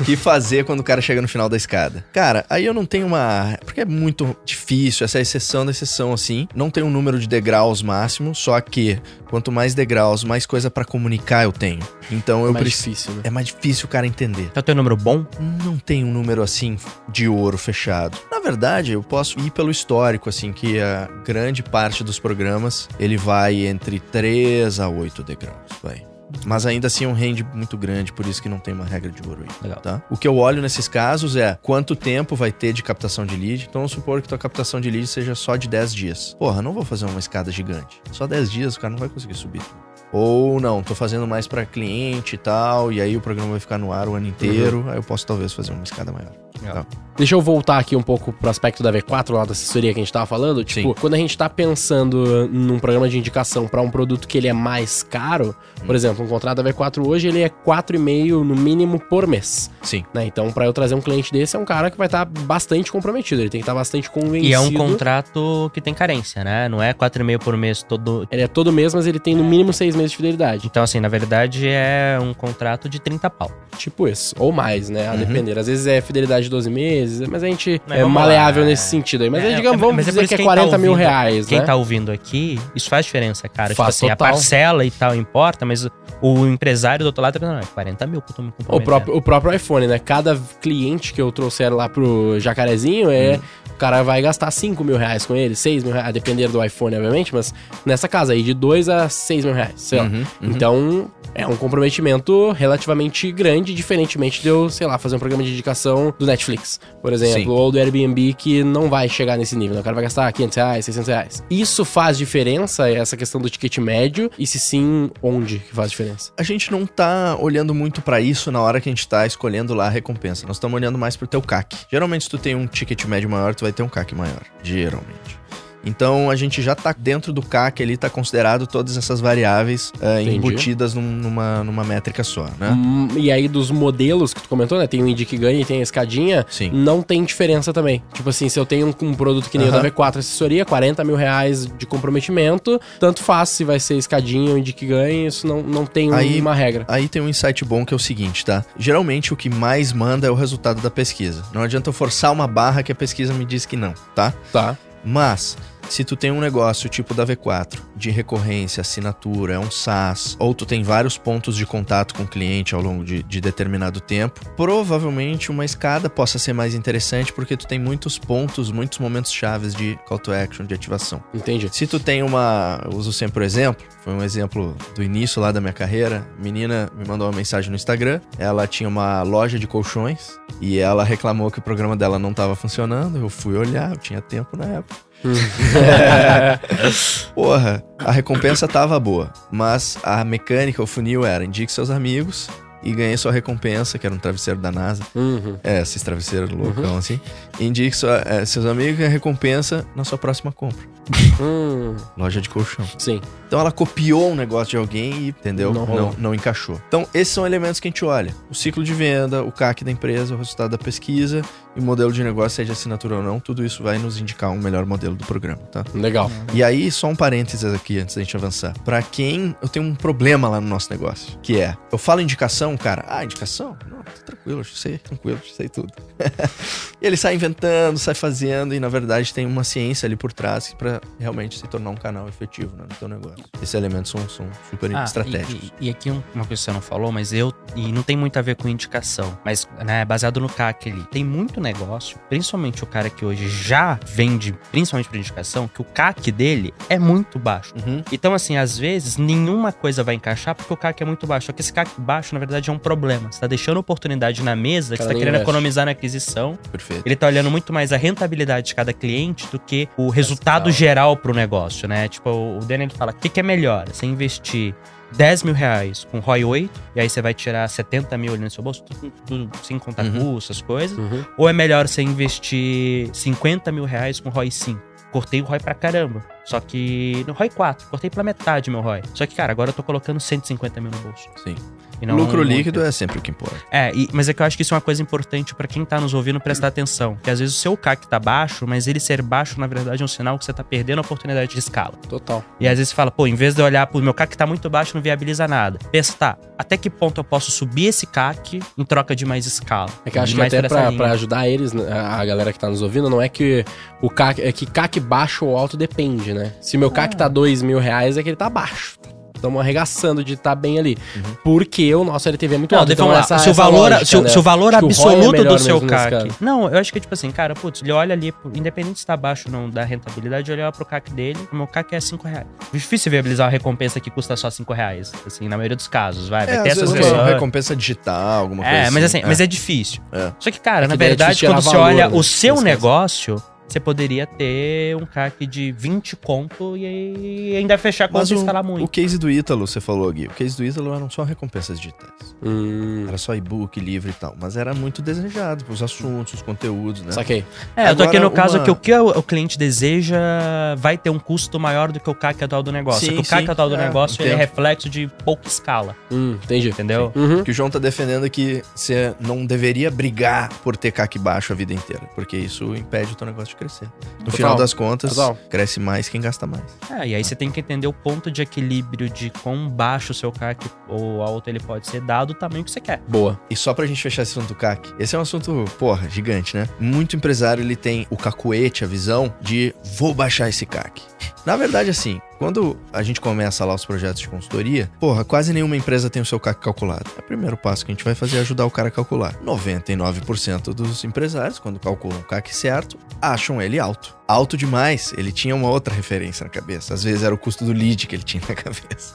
O que fazer quando o cara chega no final da escada? Cara, aí eu não tenho uma... Porque é muito difícil, essa é a exceção da exceção, assim. Não tem um número de degraus máximo, só que quanto mais degraus, mais coisa pra comunicar eu tenho. Então eu mais preciso... difícil, né? É mais difícil o cara entender. Então tem um número bom? Não tem um número assim de ouro fechado. Na verdade, eu posso ir pelo histórico, assim, que a grande parte dos programas ele vai entre 3 a 8 degraus, vai. Mas ainda assim é um range muito grande, por isso que não tem uma regra de ouro aí. Legal. Tá? O que eu olho nesses casos é quanto tempo vai ter de captação de lead. Então vamos supor que tua captação de lead seja só de 10 dias. Porra, não vou fazer uma escada gigante. Só 10 dias o cara não vai conseguir subir. Ou não, tô fazendo mais pra cliente e tal, e aí o programa vai ficar no ar o ano inteiro, aí eu posso talvez fazer uma escada maior. Legal. Deixa eu voltar aqui um pouco pro aspecto da V4, lá da assessoria que a gente tava falando. Tipo, Sim. quando a gente tá pensando num programa de indicação pra um produto que ele é mais caro, por exemplo, um contrato da V4 hoje, ele é 4,5 no mínimo por mês. Sim. Né? Então, pra eu trazer um cliente desse, é um cara que vai estar bastante comprometido, ele tem que estar bastante convencido. E é um contrato que tem carência, né? Não é 4,5 por mês todo. Ele é todo mês, mas ele tem no mínimo seis meses de fidelidade. Então, assim, na verdade é um contrato de 30 pau. Tipo isso. Ou mais, né? A Uhum. depender. Às vezes é fidelidade de 12 meses, mas a gente Mas é maleável lá, nesse é. sentido aí. Mas É, aí, digamos, é, vamos mas é dizer que é quem tá 40 mil ouvindo- reais, Quem né? tá ouvindo aqui, isso faz diferença, cara. Tipo Faz assim, a total. parcela e tal importa, mas o empresário do outro lado tá pensando, não, é 40 mil que eu tô me O próprio, o próprio iPhone, né? Cada cliente que eu trouxer lá pro Jacarezinho é. O cara vai gastar 5 mil reais com ele, 6 mil reais, a depender do iPhone, obviamente, mas nessa casa aí, de 2 a 6 mil reais, sei lá. Uhum, uhum. Então, é um comprometimento relativamente grande, diferentemente de eu, sei lá, fazer um programa de indicação do Netflix, por exemplo, Sim. ou do Airbnb, que não vai chegar nesse nível, né? O cara vai gastar 500 reais, 600 reais. Isso faz diferença, essa questão do ticket médio? E se sim, onde que faz diferença? A gente não tá olhando muito pra isso na hora que a gente tá escolhendo lá a recompensa. Nós estamos olhando mais pro teu CAC. Geralmente, se tu tem um ticket médio maior, tu vai ter um CAC maior. Geralmente. Então a gente já tá dentro do CAC ali, tá considerado todas essas variáveis Entendi. embutidas num- numa, numa métrica só, né? Hum, e aí, dos modelos que tu comentou, né? Tem o Indique Ganha e tem a escadinha. Sim. Não tem diferença também. Tipo assim, se eu tenho um, um produto que nem o da Aham. V4 assessoria, 40 mil reais de comprometimento, tanto faz se vai ser escadinha ou Indique Ganha, isso não, não tem Aí- uma regra. Aí tem um insight bom que é o seguinte, tá? Geralmente o que mais manda é o resultado da pesquisa. Não adianta eu forçar uma barra que a pesquisa me diz que não, tá? Tá. Mas, se tu tem um negócio tipo da V4, de recorrência, assinatura, é um SaaS, ou tu tem vários pontos de contato com o cliente ao longo de, de determinado tempo, provavelmente uma escada possa ser mais interessante porque tu tem muitos pontos, muitos momentos chaves de call to action, de ativação. Entendi. Se tu tem uma. Uso sempre o exemplo, foi um exemplo do início lá da minha carreira. Menina me mandou uma mensagem no Instagram. Ela tinha uma loja de colchões e ela reclamou que o programa dela não estava funcionando. Eu fui olhar, eu tinha tempo na época. Porra, a recompensa tava boa, mas a mecânica, o funil era indique seus amigos e ganhei sua recompensa, que era um travesseiro da NASA. Uhum. É, esses travesseiros loucão assim. Indique sua- é, seus amigos e a recompensa na sua próxima compra. Hum, Loja de colchão. sim. Então ela copiou um negócio de alguém e, entendeu? Não Não, não, encaixou. Então, esses são elementos que a gente olha: o ciclo de venda, o CAC da empresa, o resultado da pesquisa e modelo de negócio, seja assinatura ou não, tudo isso vai nos indicar um melhor modelo do programa, tá? Legal. E aí, só um parênteses aqui antes da gente avançar. Pra quem. Eu tenho um problema lá no nosso negócio, que é. Eu falo indicação, cara. Ah, indicação? Não, tá tranquilo, eu sei, tranquilo, eu sei tudo. e ele sai inventando, sai fazendo, e na verdade tem uma ciência ali por trás pra realmente se tornar um canal efetivo né, no teu negócio. Esses elementos são, são super Ah, estratégicos. E, e- e aqui um- uma coisa que você não falou, mas eu. E não tem muito a ver com indicação, mas né, baseado no CAC ali. Tem muito negócio, principalmente o cara que hoje já vende, principalmente por indicação, que o CAC dele é muito baixo. Uhum. Então, assim, às vezes, nenhuma coisa vai encaixar porque o CAC é muito baixo. Só que esse CAC baixo, na verdade, é um problema. Você tá deixando oportunidade na mesa, que você tá querendo investe. economizar na aquisição. Perfeito. Ele tá olhando muito mais a rentabilidade de cada cliente do que o resultado escala. geral pro negócio, né? Tipo, o Daniel fala, o que, que é melhor? Você investir 10 mil reais com ROI 8, e aí você vai tirar 70 mil ali no seu bolso, tudo, tudo sem contar Uhum. custos, essas coisas. Uhum. Ou é melhor você investir 50 mil reais com ROI 5? Cortei o ROI pra caramba. Só que. No ROI 4, cortei pela metade meu ROI. Só que, cara, agora eu tô colocando 150 mil no bolso. Sim. E não Lucro um- líquido é sempre o que importa. é, e- mas é que eu acho que isso é uma coisa importante pra quem tá nos ouvindo prestar atenção. Que às vezes o seu CAC tá baixo, mas ele ser baixo, na verdade, é um sinal que você tá perdendo a oportunidade de escala. Total. E às vezes você fala, pô, em vez de eu olhar pro meu CAC tá muito baixo, não viabiliza nada. Pensa, tá, até que ponto eu posso subir esse CAC em troca de mais escala? É que eu acho que até pra, pra ajudar eles, né, a galera que tá nos ouvindo, não é que o CAC, é que CAC baixo ou alto depende, né? Se meu CAC tá dois mil reais, é que ele tá baixo. Estamos arregaçando de estar bem ali. Porque o nosso LTV é muito Não, alto. Então, essa, se, o essa valor, lógica, se, o- né? se o valor Acho o é absoluto melhor do seu CAC. Não, eu acho que, tipo assim, cara, putz, ele olha ali, independente se tá baixo ou não da rentabilidade, ele olha pro CAC dele, o meu CAC é 5 reais. Difícil viabilizar uma recompensa que custa só 5 reais. Assim, na maioria dos casos, vai. Vai É, ter às essas vezes pessoas. recompensa digital, alguma coisa É, mas assim, mas é difícil. É. Só que, cara, É na é verdade, quando você olha né, o seu negócio, você poderia ter um CAC de 20 conto e ainda fechar a conta Mas e o, escalar o muito. case do Ítalo, você falou, Gui. O case do Ítalo eram só recompensas digitais. Hum, Era só e-book, livro e tal. Mas era muito desejado, os assuntos, os conteúdos, né? saquei. É, eu tô aqui Agora, no caso uma- que o que o, o cliente deseja vai ter um custo maior do que o CAC atual do negócio. Sim, Porque o CAC sim, atual do é, negócio ele é reflexo de pouca escala, Hum, entendi. entendeu? Uhum. O que o João tá defendendo é que você não deveria brigar por ter CAC baixo a vida inteira, porque isso impede o teu negócio de crescer. No Total. final das contas, Total. cresce mais quem gasta mais. É, e aí você tem que entender o ponto de equilíbrio de quão baixo o seu CAC ou alto ele pode ser, dado o tamanho que você quer. Boa. E só pra gente fechar esse assunto do CAC, esse é um assunto, porra, gigante, né? Muito empresário, ele tem o cacuete, a visão de vou baixar esse CAC. Na verdade, assim, quando a gente começa lá os projetos de consultoria, porra, quase nenhuma empresa tem o seu CAC calculado. É o primeiro passo que a gente vai fazer é ajudar o cara a calcular. 99% dos empresários, quando calculam o CAC certo, acham ele alto. Alto demais, ele tinha uma outra referência na cabeça. Às vezes era o custo do lead que ele tinha na cabeça.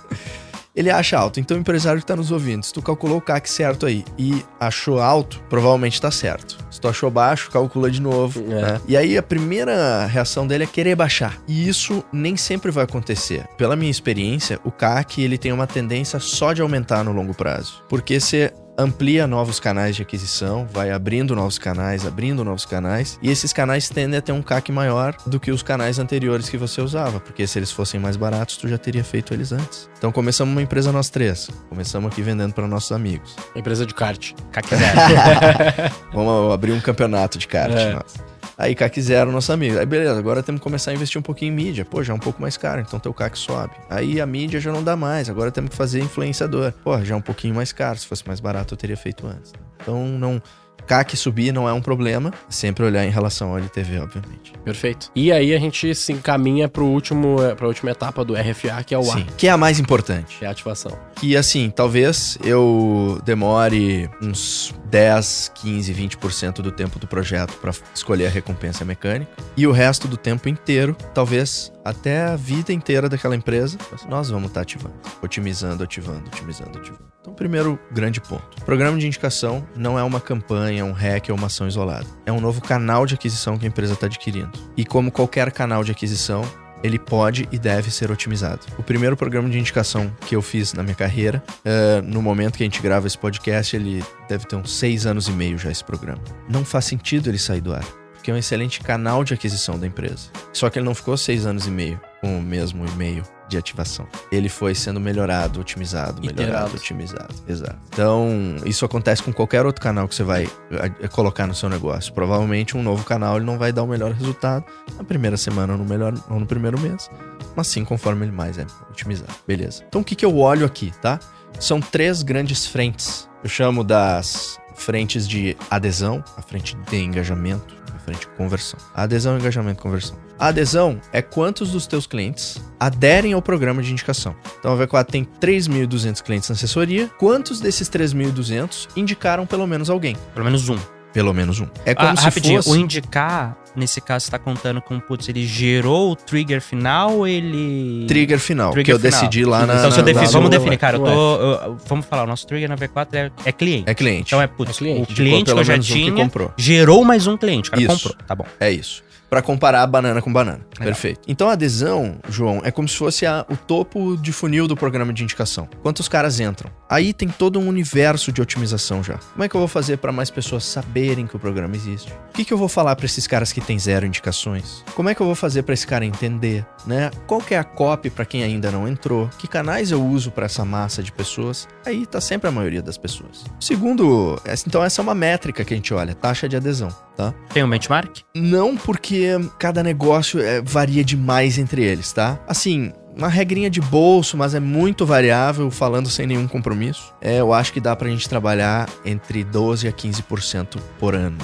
Ele acha alto. Então, o empresário que tá nos ouvindo, se tu calculou o CAC certo aí e achou alto, provavelmente tá certo. Se tu achou baixo, calcula de novo. É. né? E aí, a primeira reação dele é querer baixar. E isso nem sempre vai acontecer. Pela minha experiência, o CAC ele tem uma tendência só de aumentar no longo prazo. Porque você amplia novos canais de aquisição, vai abrindo novos canais, abrindo novos canais, e esses canais tendem a ter um CAC maior do que os canais anteriores que você usava, porque se eles fossem mais baratos, tu já teria feito eles antes. Então começamos uma empresa nós três, começamos aqui vendendo para nossos amigos. Empresa de kart. CAC zero. Vamos abrir um campeonato de kart, É. Aí CAC zero, nosso amigo. Aí beleza, agora temos que começar a investir um pouquinho em mídia. Pô, já é um pouco mais caro, então teu CAC sobe. Aí a mídia já não dá mais, agora temos que fazer influenciador. Pô, já é um pouquinho mais caro, se fosse mais barato eu teria feito antes. Então não... CAC subir não é um problema, sempre olhar em relação ao LTV, obviamente. Perfeito. E aí a gente se encaminha pro último, eh, pra última etapa do RFA, que é o A, Sim, que é a mais importante. que é a ativação. Que assim, talvez eu demore uns 10, 15, 20% do tempo do projeto para escolher a recompensa mecânica. E o resto do tempo inteiro, talvez até a vida inteira daquela empresa, nós vamos estar ativando. Otimizando, ativando, otimizando, ativando. Então, primeiro grande ponto. Programa de indicação não é uma campanha, um hack ou uma ação isolada. É um novo canal de aquisição que a empresa está adquirindo. E como qualquer canal de aquisição, ele pode e deve ser otimizado. O primeiro programa de indicação que eu fiz na minha carreira, eh, no momento que a gente grava esse podcast, ele deve ter uns seis anos e meio já esse programa. Não faz sentido ele sair do ar. Que é um excelente canal de aquisição da empresa. Só que ele não ficou seis anos e meio com o mesmo e-mail de ativação. Ele foi sendo melhorado, otimizado, melhorado, Iterado. otimizado. Exato. Então, isso acontece com qualquer outro canal que você vai eh, colocar no seu negócio. Provavelmente um novo canal ele não vai dar o melhor resultado na primeira semana ou no, melhor, ou no primeiro mês, mas sim conforme ele mais é otimizado. Beleza. Então, o que, que eu olho aqui, tá? São três grandes frentes. Eu chamo das frentes de adesão, a frente de engajamento, frente conversão. Adesão, engajamento, conversão. A adesão é quantos dos teus clientes aderem ao programa de indicação. Então a V4 tem 3.200 clientes na assessoria. Quantos desses 3.200 indicaram pelo menos alguém? Pelo menos um. Pelo menos um. É como Ah, se rapidinho, fosse... o indicar, nesse caso, você tá contando com, putz, ele gerou o trigger final ou ele. Trigger final, que Trigger eu final. decidi lá na... Então, se eu na- vamos definir, cara. Eu tô, eu- vamos falar, o nosso trigger na V4 é, é cliente. É cliente. Então é, putz, É cliente. o cliente que eu já um que tinha comprou. gerou mais um cliente. O cara Isso. comprou. Tá bom. É isso. Pra comparar banana com banana. Legal. Perfeito. Então a adesão, João, é como se fosse a- o topo de funil do programa de indicação. Quantos caras entram? Aí tem todo um universo de otimização já. Como é que eu vou fazer pra mais pessoas saberem que o programa existe? O que, que eu vou falar pra esses caras que têm zero indicações? Como é que eu vou fazer pra esse cara entender, né? Qual que é a copy pra quem ainda não entrou? Que canais eu uso pra essa massa de pessoas? Aí tá sempre a maioria das pessoas. Segundo, então essa é uma métrica que a gente olha, taxa de adesão, tá? Tem um benchmark? Não porque cada negócio é, varia demais entre eles, tá? Assim, uma regrinha de bolso, mas é muito variável, falando sem nenhum compromisso. É, eu acho que dá pra gente trabalhar entre 12 a 15% por ano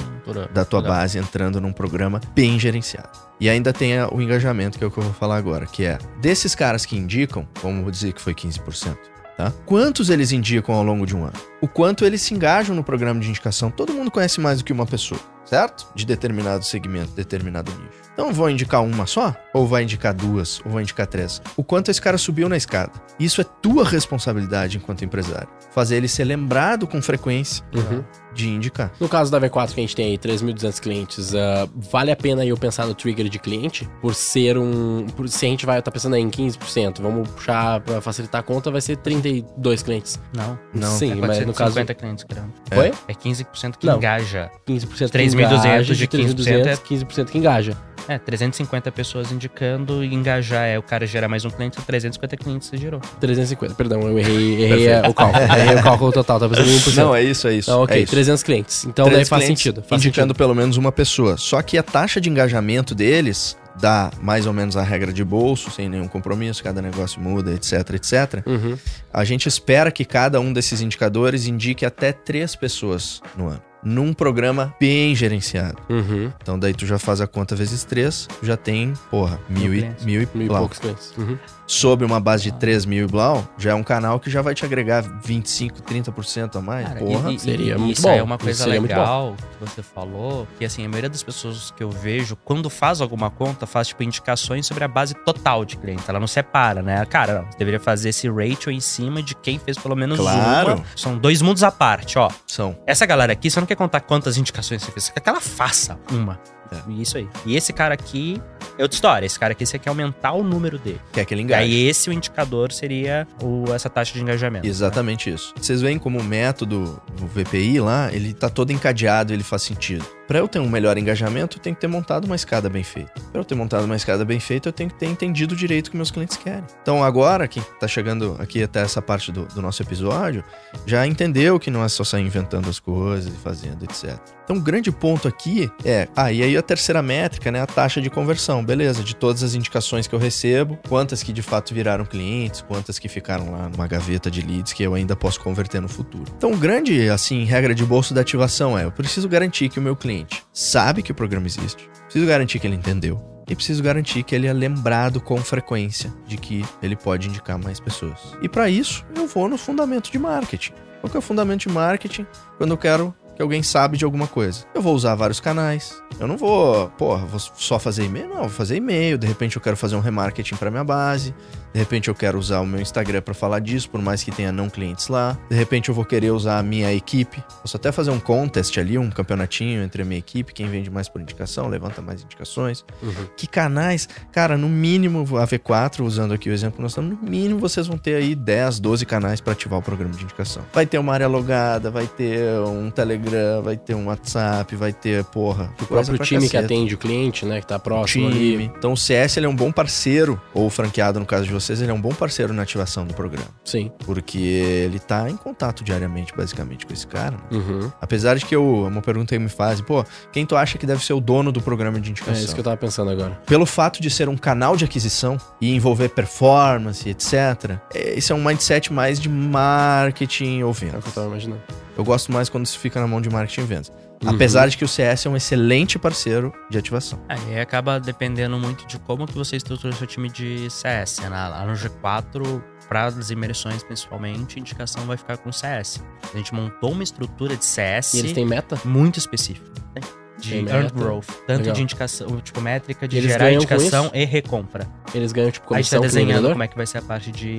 da tua Legal. base entrando num programa bem gerenciado. E ainda tem o engajamento, que é o que eu vou falar agora, que é desses caras que indicam, vamos dizer que foi 15%, tá? Quantos eles indicam ao longo de um ano? O quanto eles se engajam no programa de indicação? Todo mundo conhece mais do que uma pessoa, certo? De determinado segmento, determinado nicho. Então vou indicar uma só? Ou vai indicar duas? Ou vai indicar três? O quanto esse cara subiu na escada? Isso é tua responsabilidade enquanto empresário. Fazer ele ser lembrado com frequência Uhum. de indicar. No caso da V4 que a gente tem aí, 3.200 clientes, ah, vale a pena eu pensar no trigger de cliente? Por ser um... Por, se a gente vai estar pensando aí em 15%, vamos puxar pra facilitar a conta, vai ser 32 clientes. Não. Não. Sim, é mas no caso... 450 clientes, caramba. Foi? É 15% que Não. engaja. 15% que 3.200 engaja, de 3.200, 15% 15% que engaja. É, 350 pessoas indicando e engajar é o cara gerar mais um cliente, 350 clientes você gerou. 350, perdão, eu errei, errei a- o cálculo. errei o cálculo total, tá pensando em 1%. Não, é isso, é isso. Então, ok, é isso. 300 clientes. Então 300 daí faz clientes sentido. Faz indicando pelo menos uma pessoa. Só que a taxa de engajamento deles dá mais ou menos a regra de bolso, sem nenhum compromisso, cada negócio muda, etc, etc. sentido. Uhum. A gente espera que cada um desses indicadores indique até três pessoas no ano. Num programa bem gerenciado. Uhum. Então daí tu já faz a conta vezes três, já tem, porra, mil, e, clientes. mil e, Mil e poucos clientes. Uhum. Sob uma base de 3 mil e blau, já é um canal que já vai te agregar 25, 30% a mais. Cara, porra. e, e- seria e muito isso bom. aí é uma Isso coisa legal que você falou, que assim, a maioria das pessoas que eu vejo, quando faz alguma conta, faz tipo indicações sobre a base total de cliente. Ela não separa, né? Cara, não, você deveria fazer esse ratio em cima de quem fez pelo menos Claro. uma. São dois mundos à parte, ó. São. Essa galera aqui, você não quer contar quantas indicações você fez, você quer que ela faça uma. É. E Isso aí. E esse cara aqui, é outra história. Esse cara aqui, você quer aumentar o número dele. Que é aquele E engaje. aí, esse o indicador seria o, essa taxa de engajamento. né? Exatamente isso. Vocês veem como o método, o VPI lá, ele tá todo encadeado, ele faz sentido. Para eu ter um melhor engajamento, eu tenho que ter montado uma escada bem feita. Para eu ter montado uma escada bem feita, eu tenho que ter entendido direito o que meus clientes querem. Então agora, quem tá chegando aqui até essa parte do, do nosso episódio, já entendeu que não é só sair inventando as coisas e fazendo, etc. Então o grande ponto aqui é, ah, e aí a terceira métrica, né, a taxa de conversão, beleza, de todas as indicações que eu recebo, quantas que de fato viraram clientes, quantas que ficaram lá numa gaveta de leads que eu ainda posso converter no futuro. Então o grande, assim, regra de bolso da ativação é, eu preciso garantir que o meu cliente sabe que o programa existe, preciso garantir que ele entendeu, e preciso garantir que ele é lembrado com frequência de que ele pode indicar mais pessoas. E para isso, eu vou no fundamento de marketing. Qual que é o fundamento de marketing quando eu quero que alguém sabe de alguma coisa? Eu vou usar vários canais. Eu não vou, porra, vou só fazer e-mail? Não, vou fazer e-mail. De repente eu quero fazer um remarketing para minha base. De repente eu quero usar o meu Instagram para falar disso, por mais que tenha não clientes lá. De repente eu vou querer usar a minha equipe. Posso até fazer um contest ali, um campeonatinho entre a minha equipe, quem vende mais por indicação, levanta mais indicações. Uhum. Que canais? Cara, no mínimo, a V4, usando aqui o exemplo que nós estamos, no mínimo vocês vão ter aí 10, 12 canais para ativar o programa de indicação. Vai ter uma área logada, vai ter um Telegram, vai ter um WhatsApp, vai ter, porra, O próprio time que caceta. atende o cliente, né? Que tá próximo time. ali. Então o CS ele é um bom parceiro, ou o franqueado no caso de vocês, ele é um bom parceiro na ativação do programa. Sim. Porque ele tá em contato diariamente, basicamente, com esse cara. né? Uhum. Apesar de que eu, uma pergunta que me fazem, pô, quem tu acha que deve ser o dono do programa de É indicação? isso que eu tava pensando agora. Pelo fato de ser um canal de aquisição e envolver performance, etc., é, esse é um mindset mais de marketing ou É o vendas. que eu tava imaginando. Eu gosto mais quando isso fica na mão de marketing e vendas. Uhum. Apesar de que o CS é um excelente parceiro de ativação. Aí acaba dependendo muito de como que você estrutura o seu time de CS. né? Lá no G4, para as imersões principalmente, a indicação vai ficar com CS. A gente montou uma estrutura de CS E eles têm meta? muito específica. né? De Tem earned growth. Tanto Legal. de indicação, tipo, métrica de Eles gerar indicação e recompra. Eles ganham, tipo, a gente tá comissão desenhando como é que vai ser a parte de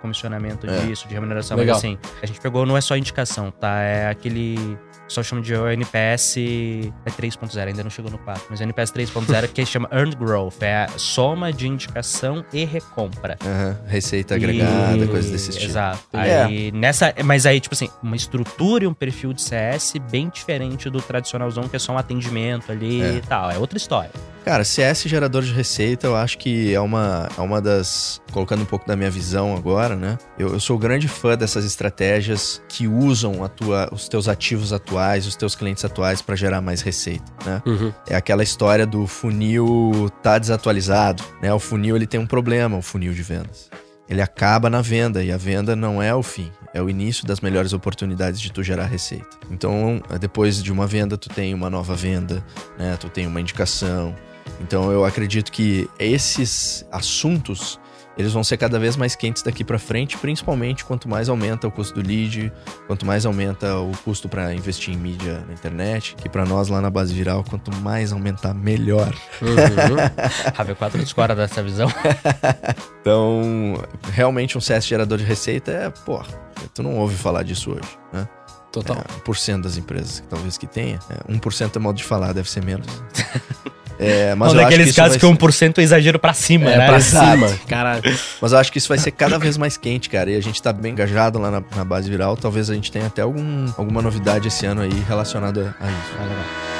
comissionamento É. disso, de remuneração. Legal. Mas assim, a gente pegou, não é só indicação, tá? É aquele. Só chama de NPS é 3.0, ainda não chegou no 4, mas é NPS 3.0 que chama Earned Growth, é a soma de indicação e recompra. Aham, Receita agregada, E- coisas desse tipo. Exato. É. Aí, nessa, mas aí, tipo assim, uma estrutura e um perfil de CS bem diferente do tradicionalzão, que é só um atendimento ali É. e tal. É outra história. Cara, CS gerador de receita, eu acho que é uma, é uma das. Colocando um pouco da minha visão agora, né? Eu, eu sou grande fã dessas estratégias que usam a tua, os teus ativos atuais, os teus clientes atuais para gerar mais receita, né? Uhum. É aquela história do funil tá desatualizado, né? O funil ele tem um problema, o funil de vendas. Ele acaba na venda e a venda não é o fim, é o início das melhores oportunidades de tu gerar receita. Então, depois de uma venda, tu tem uma nova venda, né? Tu tem uma indicação. Então, eu acredito que esses assuntos eles vão ser cada vez mais quentes daqui para frente, principalmente quanto mais aumenta o custo do lead, quanto mais aumenta o custo para investir em mídia na internet, que para nós lá na base viral, quanto mais aumentar, melhor. Uhum. A V4 discorda dessa visão. Então, realmente um CS gerador de receita é, porra, tu não ouve falar disso hoje, né? Total. É, 1% das empresas, talvez que tenha. É, 1% é modo de falar, deve ser menos. É, mas que daqueles isso casos vai que ser- 1% é exagero pra cima, É, né? pra cima. Caralho. Mas eu acho que isso vai ser cada vez mais quente, cara. E a gente tá bem engajado lá na, na base viral. Talvez a gente tenha até algum, alguma novidade esse ano aí relacionada a isso. Ah, legal.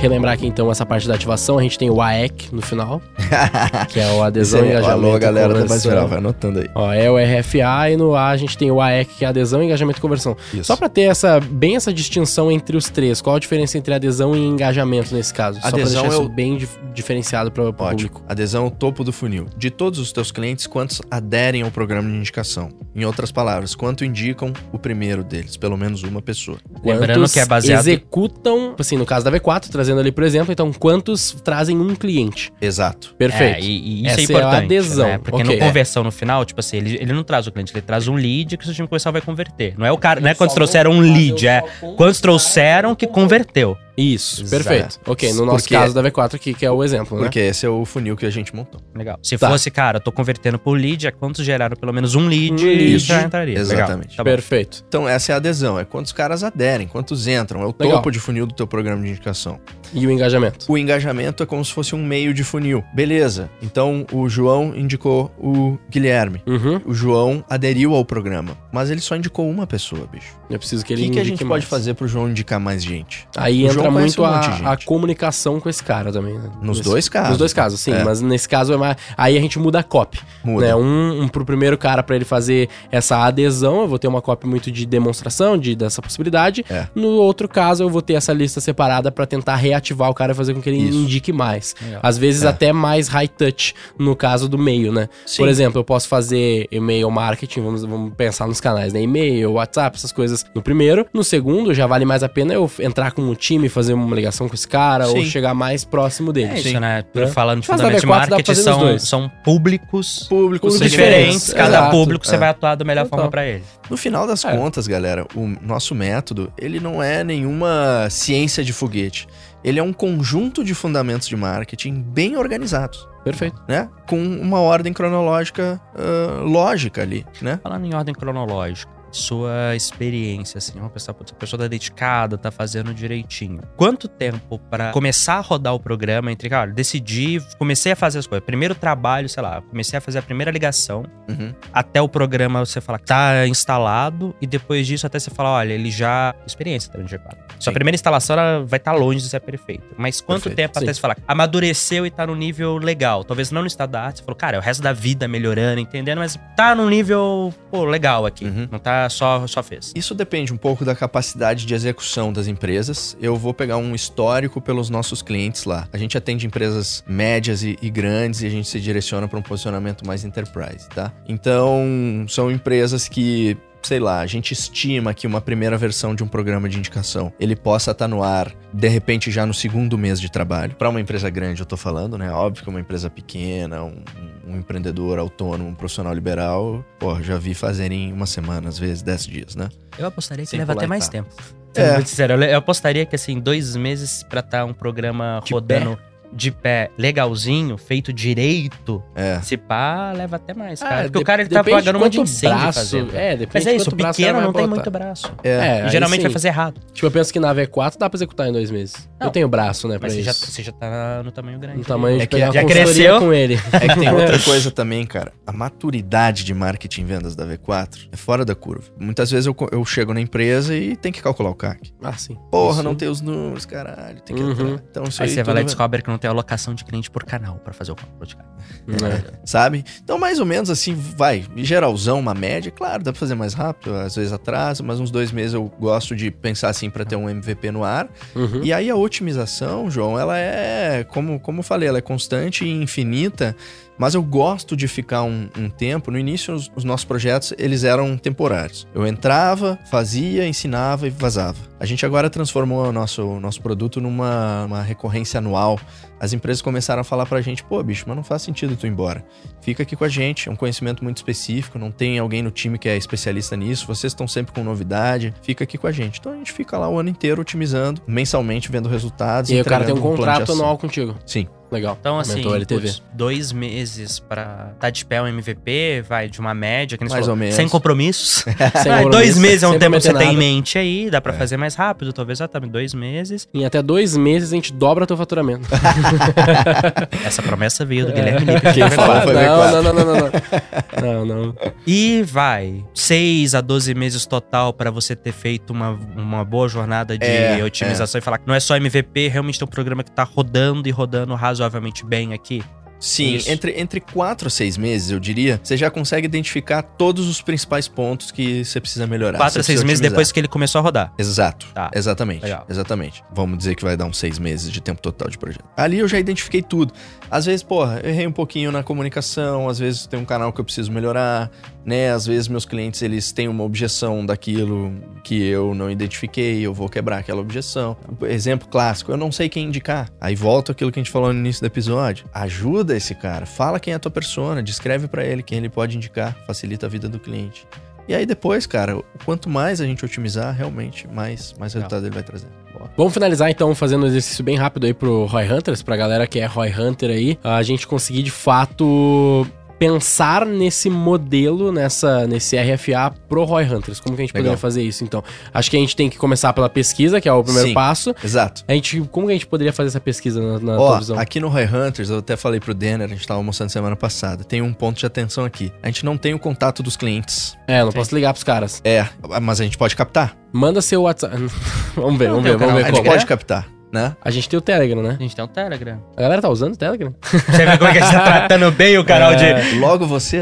Relembrar aqui, então, essa parte da ativação, a gente tem o AEC no final, que é o adesão, aí, engajamento Alô, galera da base viral, vai anotando aí. Ó, é o RFA e no A a gente tem o AEC, que é adesão, engajamento e conversão. Isso. Só pra ter essa, bem essa distinção entre os três, qual a diferença entre adesão e engajamento nesse caso? Só Adesão pra deixar é isso o- bem dif- diferenciado para o público. Adesão ao topo do funil. De todos os teus clientes, quantos aderem ao programa de indicação? Em outras palavras, quanto indicam o primeiro deles? Pelo menos uma pessoa. Lembrando Quantos que é baseado- executam, assim, no caso da V4, trazendo ali, por exemplo, então, quantos trazem um cliente? Exato. Perfeito. É, e, e isso Essa é é a importante. adesão. Né? Porque Ok, no conversão no final, tipo assim, ele, ele não traz o cliente, ele traz um lead que o seu time comercial vai converter. Não é o cara, não é quantos trouxeram um lead, é quantos trouxeram que converteu. Isso, Exato. perfeito. Ok, no nosso Porque- caso da V4 aqui, que é o exemplo, né? Porque esse é o funil que a gente montou. Legal. Se Tá. fosse, cara, tô convertendo por lead, é quantos geraram pelo menos um lead Um e lead. já entraria. Legal. Exatamente. Tá bom. Perfeito. Então, essa é a adesão. É quantos caras aderem, quantos entram. É o Legal. topo de funil do teu programa de indicação. E o engajamento? O engajamento é como se fosse um meio de funil. Beleza. Então, o João indicou o Guilherme. Uhum. O João aderiu ao programa, mas ele só indicou uma pessoa, bicho. Eu preciso que O ele que, que a indique gente mais. pode fazer pro João indicar mais gente? Aí O entra Muito um a, a comunicação com esse cara também, né? Nos Nesse- dois casos. Nos dois casos, sim. É. Mas nesse caso é mais. Aí a gente muda a copy. Muda. Né? Um, um pro primeiro cara pra ele fazer essa adesão, eu vou ter uma copy muito de demonstração de, dessa possibilidade. É. No outro caso, eu vou ter essa lista separada pra tentar reativar o cara e fazer com que ele Isso. indique mais. Legal. Às vezes É. até mais high touch no caso do meio, né? Sim. Por exemplo, eu posso fazer e-mail marketing, vamos, vamos pensar nos canais, né? E-mail, WhatsApp, essas coisas no primeiro. No segundo, já vale mais a pena eu entrar com o time, fazer uma ligação com esse cara ou Sim. chegar mais próximo dele. É isso, Sim. né? É. Falando de fundamento de na V4 dá pra marketing, são, são públicos Públicos Públicos diferentes. diferentes, Cada exato. público você É. vai atuar da melhor Total. forma pra ele. No final das É. contas, galera, o nosso método, ele não é nenhuma ciência de foguete. Ele é um conjunto de fundamentos de marketing bem organizados, Perfeito. né? Com uma ordem cronológica ah, lógica ali, né? Falando em ordem cronológica, sua experiência, assim, uma pessoa, putz, a pessoa tá dedicada, tá fazendo direitinho. Quanto tempo pra começar a rodar o programa entre, cara, decidi, comecei a fazer as coisas. Primeiro trabalho, sei lá, comecei a fazer a primeira ligação, Uhum. até o programa você falar que tá instalado, e depois disso até você falar, olha, ele já. Experiência de G4. Sua Sim. primeira instalação ela vai estar longe de ser perfeita. Mas quanto Perfeito, tempo até sim. você falar, amadureceu e tá no nível legal? Talvez não no estado da arte, você falou, cara, é o resto da vida melhorando, entendendo, mas tá num nível, pô, legal aqui. Uhum. Não tá só, só fez. Isso depende um pouco da capacidade de execução das empresas. Eu vou pegar um histórico pelos nossos clientes lá. A gente atende empresas médias e, e grandes e a gente se direciona para um posicionamento mais enterprise, tá? Então, são empresas que sei lá, a gente estima que uma primeira versão de um programa de indicação ele possa estar no ar de repente já no segundo mês de trabalho. Para uma empresa grande, eu tô falando, né? Óbvio que uma empresa pequena, um, um empreendedor autônomo, um profissional liberal, pô, já vi fazerem uma semana, às vezes dez dias, né? Eu apostaria que Sem leva até mais etapas. tempo. É. Muito sincero, eu, apostaria que assim, dois meses pra estar um programa De rodando de pé legalzinho, feito direito, É. se pá, leva até mais, Ah, cara. Porque o cara ele tá pagando um monte de quanto incêndio braço. É, depende Mas é isso, o braço pequeno não tem muito braço. É. É, E geralmente vai fazer errado. Tipo, eu penso que na V4 dá pra executar em dois meses. Não. Eu tenho braço, né, pra Mas você já, isso. você já tá no tamanho grande. No tamanho de É que pegar já cresceu. com ele. É que tem outra coisa também, cara. A maturidade de marketing e vendas da V4 é fora da curva. Muitas vezes eu, eu chego na empresa e tem que calcular o CAC. Ah, sim. Porra, Isso. não tem os números, caralho. Tem que Uhum. entrar. Então isso Aí aí, você vai lá e tudo- descobre que não tem alocação de cliente por canal pra fazer o cálculo de cara. É. Sabe? Então, mais ou menos assim, vai. Geralzão, uma média. Claro, dá pra fazer mais rápido, às vezes atrasa, mas uns dois meses eu gosto de pensar assim pra ter um MVP no ar. Uhum. E aí a otimização, João, ela é, como, como eu falei, ela é constante e infinita, mas eu gosto de ficar um, um tempo. No início, os, os nossos projetos, eles eram temporários. Eu entrava, fazia, ensinava e vazava. A gente agora transformou o nosso, nosso produto numa uma recorrência anual. As empresas começaram a falar pra gente, pô, bicho, mas não faz sentido tu ir embora. Fica aqui com a gente, é um conhecimento muito específico, não tem alguém no time que é especialista nisso, vocês estão sempre com novidade, fica aqui com a gente. Então a gente fica lá o ano inteiro otimizando, mensalmente vendo resultados. E aí o cara tem um contrato anual contigo. Sim. Legal. Então, assim, putz, dois meses pra tá de pé um MVP, vai de uma média, que nem Mais falou, ou menos. sem compromissos. Sem Ah, compromisso, dois meses é um tempo que você prometer tem em nada. mente aí, dá pra É. fazer mais rápido, talvez exatamente dois meses. Em até dois meses a gente dobra teu faturamento. Essa promessa veio do Guilherme Lippe. Quem falou foi não, V4. não, não, não, não, não. Não, não. E vai, 6 a 12 meses total pra você ter feito uma, uma boa jornada de É, otimização e falar que não é só MVP, realmente tem um programa que tá rodando e rodando razoavelmente bem aqui. Sim, Isso. entre, entre quatro a seis meses, eu diria, você já consegue identificar todos os principais pontos que você precisa melhorar. 4 você a 6 precisa meses otimizar. depois que ele começou a rodar. Exato. Tá. Exatamente. Legal. Exatamente. Vamos dizer que vai dar uns seis meses de tempo total de projeto. Ali eu já identifiquei tudo. Às vezes, porra, eu errei um pouquinho na comunicação, às vezes tem um canal que eu preciso melhorar, né? Às vezes meus clientes, eles têm uma objeção daquilo que eu não identifiquei, eu vou quebrar aquela objeção. Exemplo clássico, eu não sei quem indicar. Aí volta aquilo que a gente falou no início do episódio. Ajuda esse cara, fala quem é a tua persona, descreve pra ele quem ele pode indicar, facilita a vida do cliente. E aí depois, cara, quanto mais a gente otimizar, realmente, mais, mais Legal. resultado ele vai trazer. Vamos finalizar então fazendo um exercício bem rápido aí pro Roy Hunters, pra galera que é Roy Hunter aí, a gente conseguir de fato pensar nesse modelo, nessa, nesse RFA pro Roy Hunters. Como que a gente Legal. poderia fazer isso então? Acho que a gente tem que começar pela pesquisa, que é o primeiro Sim. passo. Exato. A gente, como que a gente poderia fazer essa pesquisa na, na Ó, tua visão? aqui no Roy Hunters, eu até falei pro Denner, a gente tava almoçando semana passada, tem um ponto de atenção aqui. A gente não tem o contato dos clientes. É, não posso ligar pros caras. É, mas a gente pode captar. Manda seu WhatsApp. vamos ver, Não vamos ver, vamos ver A gente como. pode captar, né? A gente tem o Telegram, né? A gente tem um Telegram. A galera tá usando o Telegram? Você vê como é que a gente tá tratando bem o canal de Logo você.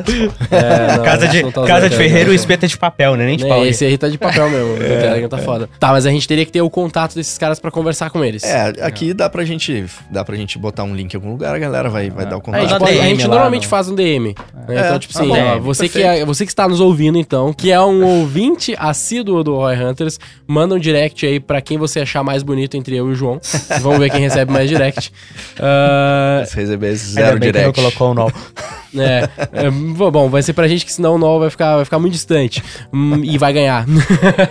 É, não, Casa a gente de, tá casa o de. Ferreiro, o espeto é de papel, né? Nem de É, pau. esse aí tá de papel mesmo. O Telegram tá foda. Tá, mas a gente teria que ter o contato desses caras pra conversar com eles. É, aqui dá pra gente, dá pra gente botar um link em algum lugar, a galera vai, vai dar o A contato. gente, Manda pode- a gente normalmente no- faz um DM. né? É, então, tipo tá assim, bom, ó, você, que perfeito. é, você que está nos ouvindo, então, que é um ouvinte assíduo do Roy Hunters, manda um direct aí pra quem você achar mais bonito entre eu e o João. Vamos ver quem recebe mais direct. Ah, Se receber Ainda zero bem que não direct. colocou o nó. É, é, bom, vai ser pra gente que senão o Noel vai ficar, vai ficar muito distante hum, e vai ganhar.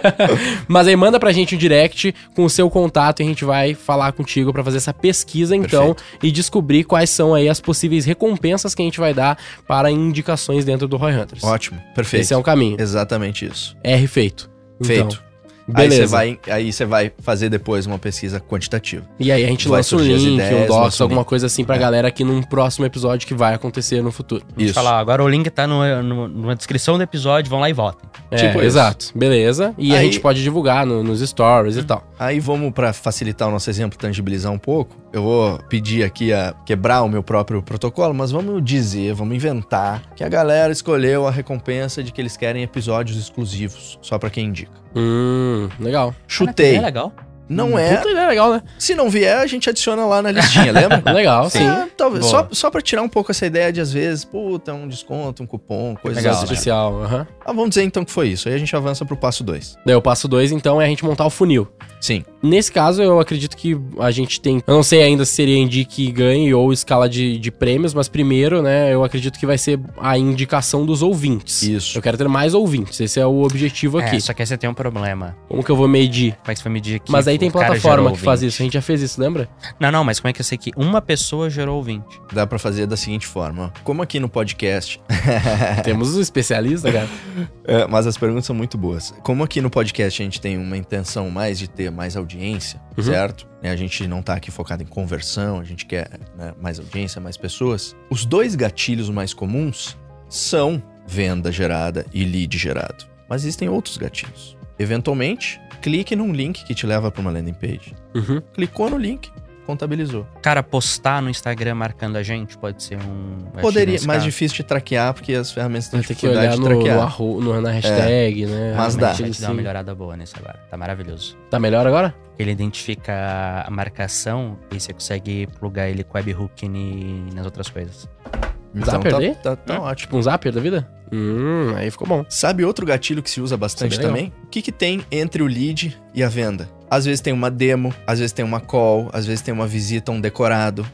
Mas aí manda pra gente um direct com o seu contato e a gente vai falar contigo pra fazer essa pesquisa então Perfeito. e descobrir quais são aí as possíveis recompensas que a gente vai dar para indicações dentro do Roy Hunters. Ótimo, perfeito. Esse é um caminho. Exatamente isso. R feito. Então, Feito. Beleza. Aí você vai, aí você vai fazer depois uma pesquisa quantitativa. E aí a gente Vai lança um link, ideias, um docs, lança um alguma link. coisa assim pra É. galera aqui num próximo episódio que vai acontecer no futuro. Isso. falar, agora o link tá no, no- na descrição do episódio, vão lá e votem. É, Tipo isso. exato. Beleza. E a Aí- gente pode divulgar no- nos stories e tal. Aí vamos pra facilitar o nosso exemplo, tangibilizar um pouco. Eu vou pedir aqui a quebrar o meu próprio protocolo, mas vamos dizer, vamos inventar que a galera escolheu a recompensa de que eles querem episódios exclusivos, só pra quem indica. Hum, legal. Chutei. É legal. Não é. Puta ideia legal, né? Se não vier, a gente adiciona lá na listinha, lembra? Legal, sim. Talvez. Boa. Só, só pra tirar um pouco essa ideia de, às vezes, puta, um desconto, um cupom, coisa Legal, assim. Especial, aham. Ah, vamos dizer então que foi isso. Aí a gente avança pro passo 2. Daí o passo 2, então, é a gente montar o funil. Sim. Nesse caso, eu acredito que a gente tem. Eu não sei ainda se seria indique ganhe ou escala de, de prêmios, mas primeiro, né, eu acredito que vai ser a indicação dos ouvintes. Isso. Eu quero ter mais ouvintes. Esse é o objetivo aqui. É, só que aí você tem um problema. Como que eu vou medir? Como é que você vai medir aqui? Mas aí tem plataforma que faz isso. A gente já fez isso, lembra? Não, não, mas como é que eu sei que uma pessoa gerou ouvinte? Dá pra fazer da seguinte forma. Como aqui no podcast Temos um especialista, cara. É, mas as perguntas são muito boas. Como aqui no podcast a gente tem uma intenção mais de ter mais audiência, Uhum. certo? A gente não tá aqui focado em conversão, a gente quer né, mais audiência, mais pessoas. Os dois gatilhos mais comuns são venda gerada e lead gerado. Mas existem outros gatilhos. Eventualmente, clique num link que te leva para uma landing page. Uhum. Clicou no link, contabilizou. Cara, postar no Instagram marcando a gente pode ser um. Poderia, mais caso. difícil de traquear, porque as ferramentas têm ter que dificuldade olhar de no, traquear. no arro- no- na hashtag, né? Mas dá. Vai ele te dar uma melhorada boa nesse agora. Tá maravilhoso. Tá melhor agora? Ele identifica a marcação e você consegue plugar ele com webhook nas outras coisas. Então Zapper tá, daí? tá, tá ótimo. Tipo um zapper da vida? Hum, aí ficou bom. Sabe outro gatilho que se usa bastante é legal. também? O que, que tem entre o lead e a venda? Às vezes tem uma demo, às vezes tem uma call, às vezes tem uma visita, um decorado,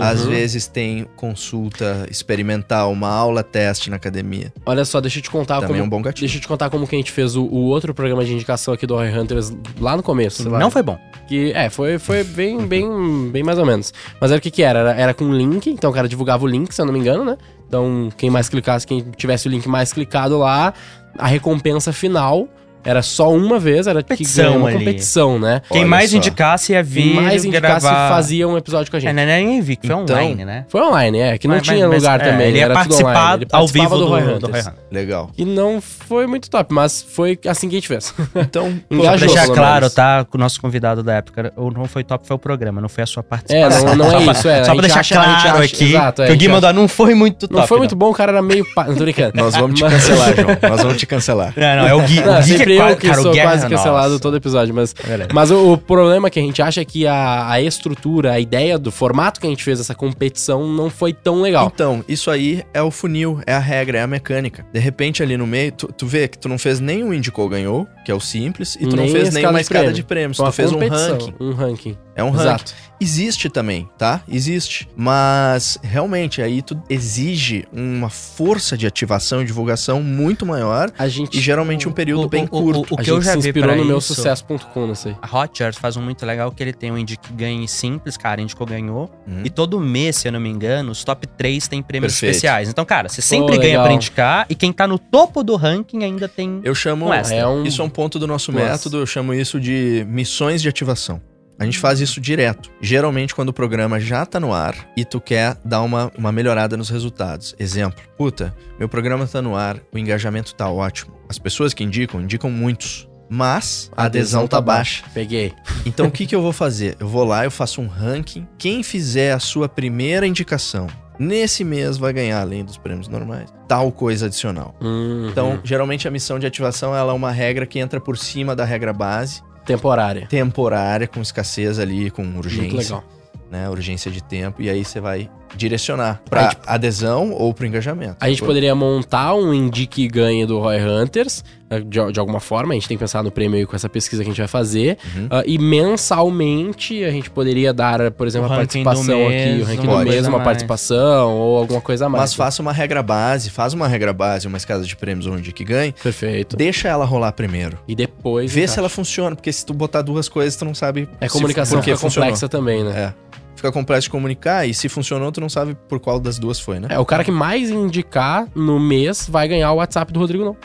às Uhum. vezes tem consulta experimental, uma aula teste na academia. Olha só, deixa eu te contar Também como. é um bom gatilho. Deixa eu te contar como que a gente fez o, o outro programa de indicação aqui do Roy Hunters lá no começo. Não foi bom. Que, é, foi, foi bem, bem, bem mais ou menos. Mas era o que que era? era? Era com link, então o cara divulgava o link, se eu não me engano, né? Então, quem mais clicasse, quem tivesse o link mais clicado lá, a recompensa final era só uma vez, era que Competição ganha uma ali. competição, né? Quem Olha mais só. indicasse ia vir Quem mais indicasse gravar... fazia um episódio com a gente. É, não, nem vi, que foi Então, online, né? Foi online, é, que não Mas- tinha mas- lugar é, também, Ele ia era tudo participar online. Ele ao vivo do, Roy do Roy Hunters. Hunters. Legal. E não foi muito top, mas foi assim que a gente fez. Então, Pra deixar claro, tá? Com o nosso convidado da época, o não foi top, foi o programa, não foi a sua É, participação. não, não Só é isso, é. Só pra deixar acha- a gente claro acha- aqui exato, é, que o Gui mandou não foi muito top. Não foi muito não. bom, o cara era meio. Não tô brincando. nós vamos te cancelar, João. Nós vamos te cancelar. Não, não, é o Gui. Não, o Gui sempre eu que cara, sou quase cancelado nossa. todo episódio, mas, Beleza. mas o, o problema que a gente acha é que a, a estrutura, a ideia do formato que a gente fez essa competição não foi tão legal. Então, isso aí é o funil, é a regra, é a mecânica. De repente, ali no meio, tu, tu vê que tu não fez nem o indicou ganhou, que é o simples, e tu não Nem fez a nem escada uma de escada prêmio. de prêmios. Tu fez um ranking. Um ranking. É um ranking. Exato. Existe também, tá? Existe. Mas realmente aí tu exige uma força de ativação e divulgação muito maior A gente, e geralmente um período o- bem o- curto. o que eu já se inspirou no meu sucesso.com nesse aí. A Hotjar faz um muito legal que ele tem um indique ganhe simples, cara, indicou ganhou. Hum. E todo mês, se eu não me engano, os top 3 tem prêmios Perfeito. especiais. Então, cara, você sempre Pô, ganha legal. pra indicar e quem tá no topo do ranking ainda tem. Eu chamo. Um extra. É um- Isso é um ponto do nosso Nossa. método, eu chamo isso de missões de ativação. A gente faz isso direto. Geralmente, quando o programa já tá no ar e tu quer dar uma, uma melhorada nos resultados. Exemplo, puta, meu programa tá no ar, o engajamento tá ótimo. As pessoas que indicam, indicam muitos. Mas a adesão tá baixa. Peguei. Então o que, que eu vou fazer? Eu vou lá, eu faço um ranking. Quem fizer a sua primeira indicação nesse mês vai ganhar, além dos prêmios normais, tal coisa adicional. Uhum. Então, geralmente a missão de ativação ela é uma regra que entra por cima da regra base, temporária. temporária, com escassez ali, com Muito urgência, legal. né? Urgência de tempo, e aí você vai direcionar para tipo, adesão ou para engajamento. A gente poderia montar um Indique Ganhe do Roy Hunters, uh, de, de, alguma forma. A gente tem que pensar no prêmio aí com essa pesquisa que a gente vai fazer. Uhum. Uh, e mensalmente a gente poderia dar, por exemplo, o a participação mês, aqui, o ranking do mês, uma mais. participação ou alguma coisa a mais. Mas faça uma regra base, faz uma regra base, uma escada de prêmios onde que ganhe. Perfeito. Deixa ela rolar primeiro. E depois. Vê se ela funciona, porque se tu botar duas coisas, tu não sabe. É comunicação que complexa também, né? É fica complexo de comunicar e se funcionou, tu não sabe por qual das duas foi, né? É, o cara que mais indicar no mês vai ganhar o WhatsApp do Rodrigo, não.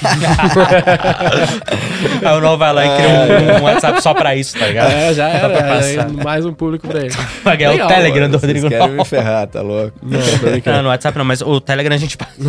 Aí o Noel vai lá e cria um, um, WhatsApp só pra isso, tá ligado? É, já era. É, mais um público pra ele. Vai ganhar Legal, o Telegram mano, do Rodrigo Noel. querem me ferrar, tá louco? Não, não, no WhatsApp não, mas o Telegram a gente passa.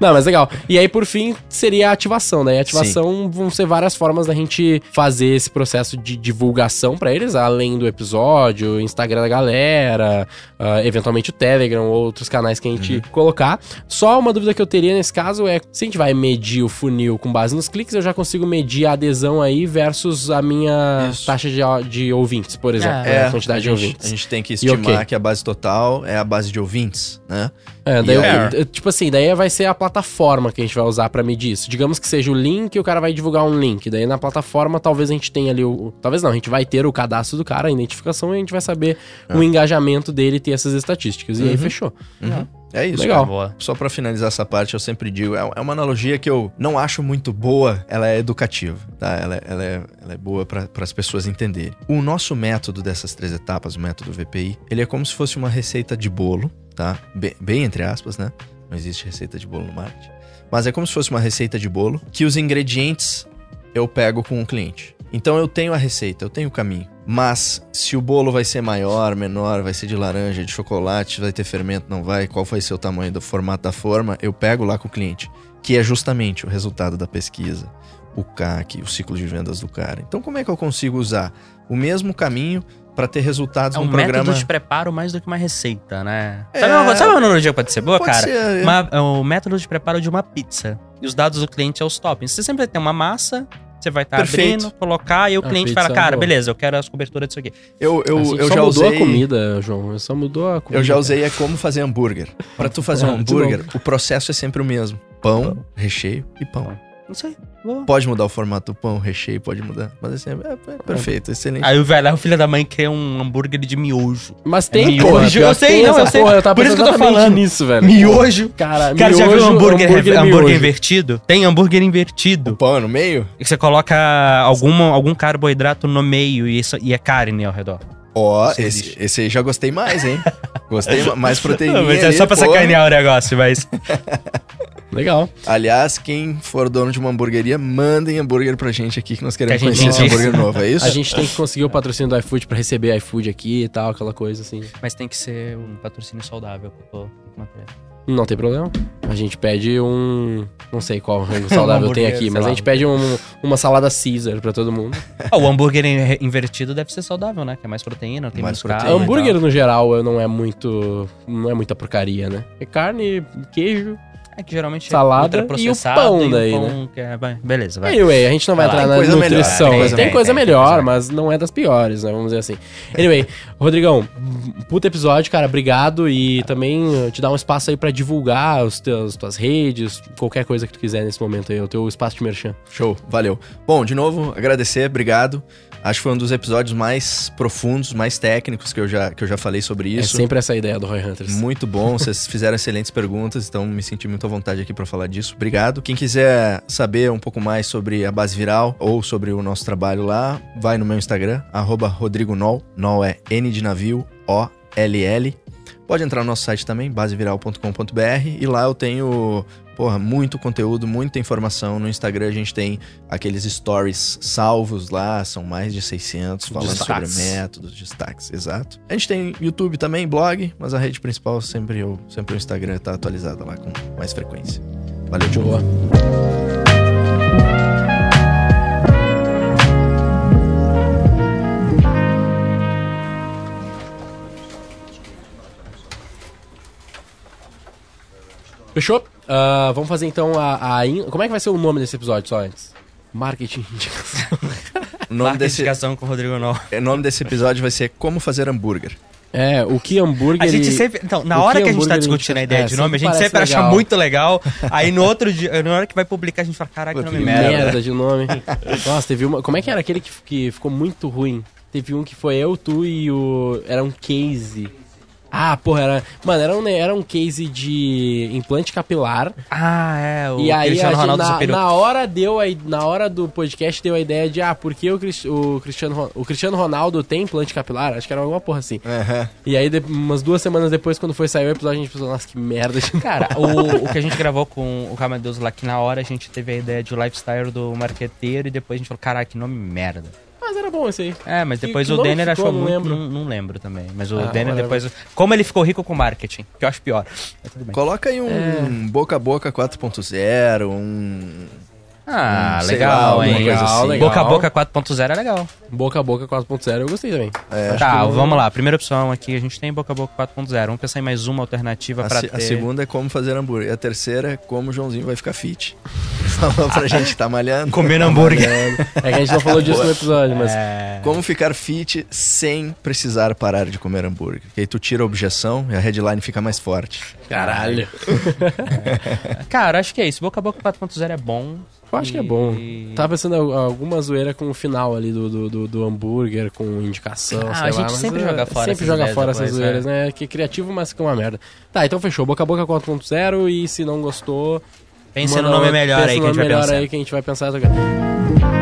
não, mas legal. E aí, por fim, seria a ativação, né? E a ativação Sim. vão ser várias formas da gente fazer esse processo de divulgação pra eles, além do episódio, Instagram da galera, uh, eventualmente o Telegram, outros canais que a gente uhum. colocar. Só uma dúvida que eu teria nesse caso é se a gente vai medir o funil com base nos cliques, eu já consigo medir a adesão aí versus a minha Isso. taxa de, de ouvintes, por exemplo. É, a quantidade a de gente, ouvintes. A gente tem que estimar okay. que a base total é a base de ouvintes, né? É, daí eu, tipo assim, daí vai ser a plataforma que a gente vai usar para medir isso. Digamos que seja o link e o cara vai divulgar um link. Daí na plataforma talvez a gente tenha ali o. Talvez não, a gente vai ter o cadastro do cara, a identificação, e a gente vai saber é. o engajamento dele ter essas estatísticas. E uhum. aí fechou. Uhum. É isso. Legal. Cara. Só para finalizar essa parte, eu sempre digo, é, é uma analogia que eu não acho muito boa, ela é educativa, tá? Ela, é, ela é, ela é boa para as pessoas entenderem. O nosso método dessas três etapas, o método VPI, ele é como se fosse uma receita de bolo, tá? Bem, bem entre aspas, né? Não existe receita de bolo no marketing. Mas é como se fosse uma receita de bolo que os ingredientes eu pego com o cliente. Então eu tenho a receita, eu tenho o caminho. Mas se o bolo vai ser maior, menor, vai ser de laranja, de chocolate, vai ter fermento, não vai, qual vai ser o tamanho do formato da forma, eu pego lá com o cliente, que é justamente o resultado da pesquisa, o CAC, o ciclo de vendas do cara. Então como é que eu consigo usar o mesmo caminho para ter resultados é um no programa. método de preparo mais do que uma receita, né? É... Sabe, uma, sabe uma analogia que pode ser boa, pode cara? Ser, uma, é o método de preparo de uma pizza. E os dados do cliente é os toppings. Você sempre tem uma massa, você vai estar tá abrindo, colocar, e o a cliente fala, cara, beleza, eu quero as coberturas disso aqui. Eu, eu, assim, eu já mudou usei... a comida, João. Eu só mudou a comida. Eu já usei é como fazer hambúrguer. Para tu fazer um hambúrguer, o processo é sempre o mesmo. Pão, recheio e pão. Não sei. Pode mudar o formato do pão, o recheio, pode mudar. Mas assim, é, é perfeito, excelente. Aí o velho, o filho da mãe quer um hambúrguer de miojo. Mas tem, é miojo. eu sei, não, eu sei. Porra, eu Por isso que eu tô falando nisso, velho. Miojo. Cara, cara miojo, já viu hambúrguer, hambúrguer, hambúrguer invertido? Tem hambúrguer invertido. O pão é no meio? E você coloca alguma, algum carboidrato no meio e, isso, e é carne ao redor. Ó, oh, esse, esse aí já gostei mais, hein? Gostei mais proteína. Não, mas é só pra sacanear o negócio, mas. Legal. Aliás, quem for dono de uma hamburgueria, mandem hambúrguer pra gente aqui que nós queremos que conhecer esse hambúrguer novo, é isso? A gente tem que conseguir o patrocínio do iFood pra receber iFood aqui e tal, aquela coisa assim. Mas tem que ser um patrocínio saudável que eu tô Não tem problema. A gente pede um. Não sei qual rango saudável um tem aqui, mas a gente pede um, uma salada Caesar pra todo mundo. Ah, o hambúrguer invertido deve ser saudável, né? Que é mais proteína, tem mais, mais proteína. Hambúrguer, no geral, não é muito. Não é muita porcaria, né? É carne, queijo, é que geralmente salada é e o pão daí, pão né? É, beleza, vai. Anyway, a gente não vai entrar na nutrição. Melhor, tem, tem coisa melhor, mas não é das piores, né? Vamos dizer assim. Anyway, Rodrigão, puta episódio, cara, obrigado e também te dar um espaço aí para divulgar os teus tuas redes, qualquer coisa que tu quiser nesse momento aí, o teu espaço de merchan. Show, valeu. Bom, de novo, agradecer, obrigado. Acho que foi um dos episódios mais profundos, mais técnicos que eu já, que eu já falei sobre é isso. É sempre essa ideia do Roy Hunters. Muito bom, vocês fizeram excelentes perguntas, então me senti muito à vontade aqui para falar disso. Obrigado. Quem quiser saber um pouco mais sobre a Base Viral ou sobre o nosso trabalho lá, vai no meu Instagram, arroba Rodrigo Nol. É N de navio, O-L-L. Pode entrar no nosso site também, baseviral.com.br, e lá eu tenho porra, muito conteúdo, muita informação. No Instagram a gente tem aqueles stories salvos lá, são mais de 600, falando destaques. sobre métodos, destaques, exato. A gente tem YouTube também, blog, mas a rede principal sempre, eu, sempre o Instagram está atualizado lá com mais frequência. Valeu. Boa. Fechou? Uh, vamos fazer então a, a in... Como é que vai ser o nome desse episódio só antes? Marketing indicação. o nome desse... indicação com o Rodrigo Nol. O nome desse episódio vai ser Como Fazer Hambúrguer. É, o que hambúrguer. A gente sempre. Então, na o hora que a gente tá discutindo a ideia é, de nome, a gente sempre acha legal. muito legal. Aí no outro dia, na hora que vai publicar, a gente fala, caraca, que nome que merda. merda. de nome. Nossa, teve uma. Como é que era aquele que, que ficou muito ruim? Teve um que foi eu, tu e o. Era um case. Ah, porra, era. Mano, era um, era um case de implante capilar. Ah, é, o e aí, Cristiano Ronaldo na, superou. na hora deu a, na hora do podcast deu a ideia de ah, por que o, o Cristiano o Cristiano Ronaldo tem implante capilar? Acho que era alguma porra assim. Aham. E aí de- umas duas semanas depois quando foi sair o episódio a gente pensou, nossa, que merda. Cara, o, o que a gente gravou com o Calma Deus lá, que na hora a gente teve a ideia de lifestyle do marqueteiro e depois a gente falou, caraca, que nome merda. Mas era bom esse aí. É, mas depois que o Denner ficou? achou Não muito. lembro. Não, não lembro também. Mas o Ah, Denner depois. Como ele ficou rico com marketing, que eu acho pior. Mas tudo bem. Coloca aí um É. boca a boca 4.0, um. Ah, Hum, legal, lá, alguma hein? coisa assim. legal. Boca a boca 4.0 é legal. Boca a boca 4.0 eu gostei também. Acho tá, não- vamos lá. Primeira opção aqui, a gente tem boca a boca 4.0. Vamos pensar em mais uma alternativa A, pra se- ter. a segunda é como fazer hambúrguer. A terceira é como o Joãozinho vai ficar fit. Falou pra gente que tá malhando. Comer hambúrguer. É que a gente não falou disso no episódio, mas. É... Como ficar fit sem precisar parar de comer hambúrguer. Que aí tu tira a objeção e a headline fica mais forte. Caralho. Cara, acho que é isso. Boca a boca 4.0 é bom. Eu acho que é bom. Tava pensando em alguma zoeira com o final ali do, do, do, do hambúrguer, com indicação, Ah, sei a lá, gente mas, sempre é, joga fora Sempre essas joga fora essas zoeiras, é. né? Que é criativo, mas fica uma merda. Tá, então fechou. Boca a boca 4.0 e se não gostou... Pense manda no nome melhor pensa aí no que a gente vai nome melhor pensar. aí que a gente vai pensar.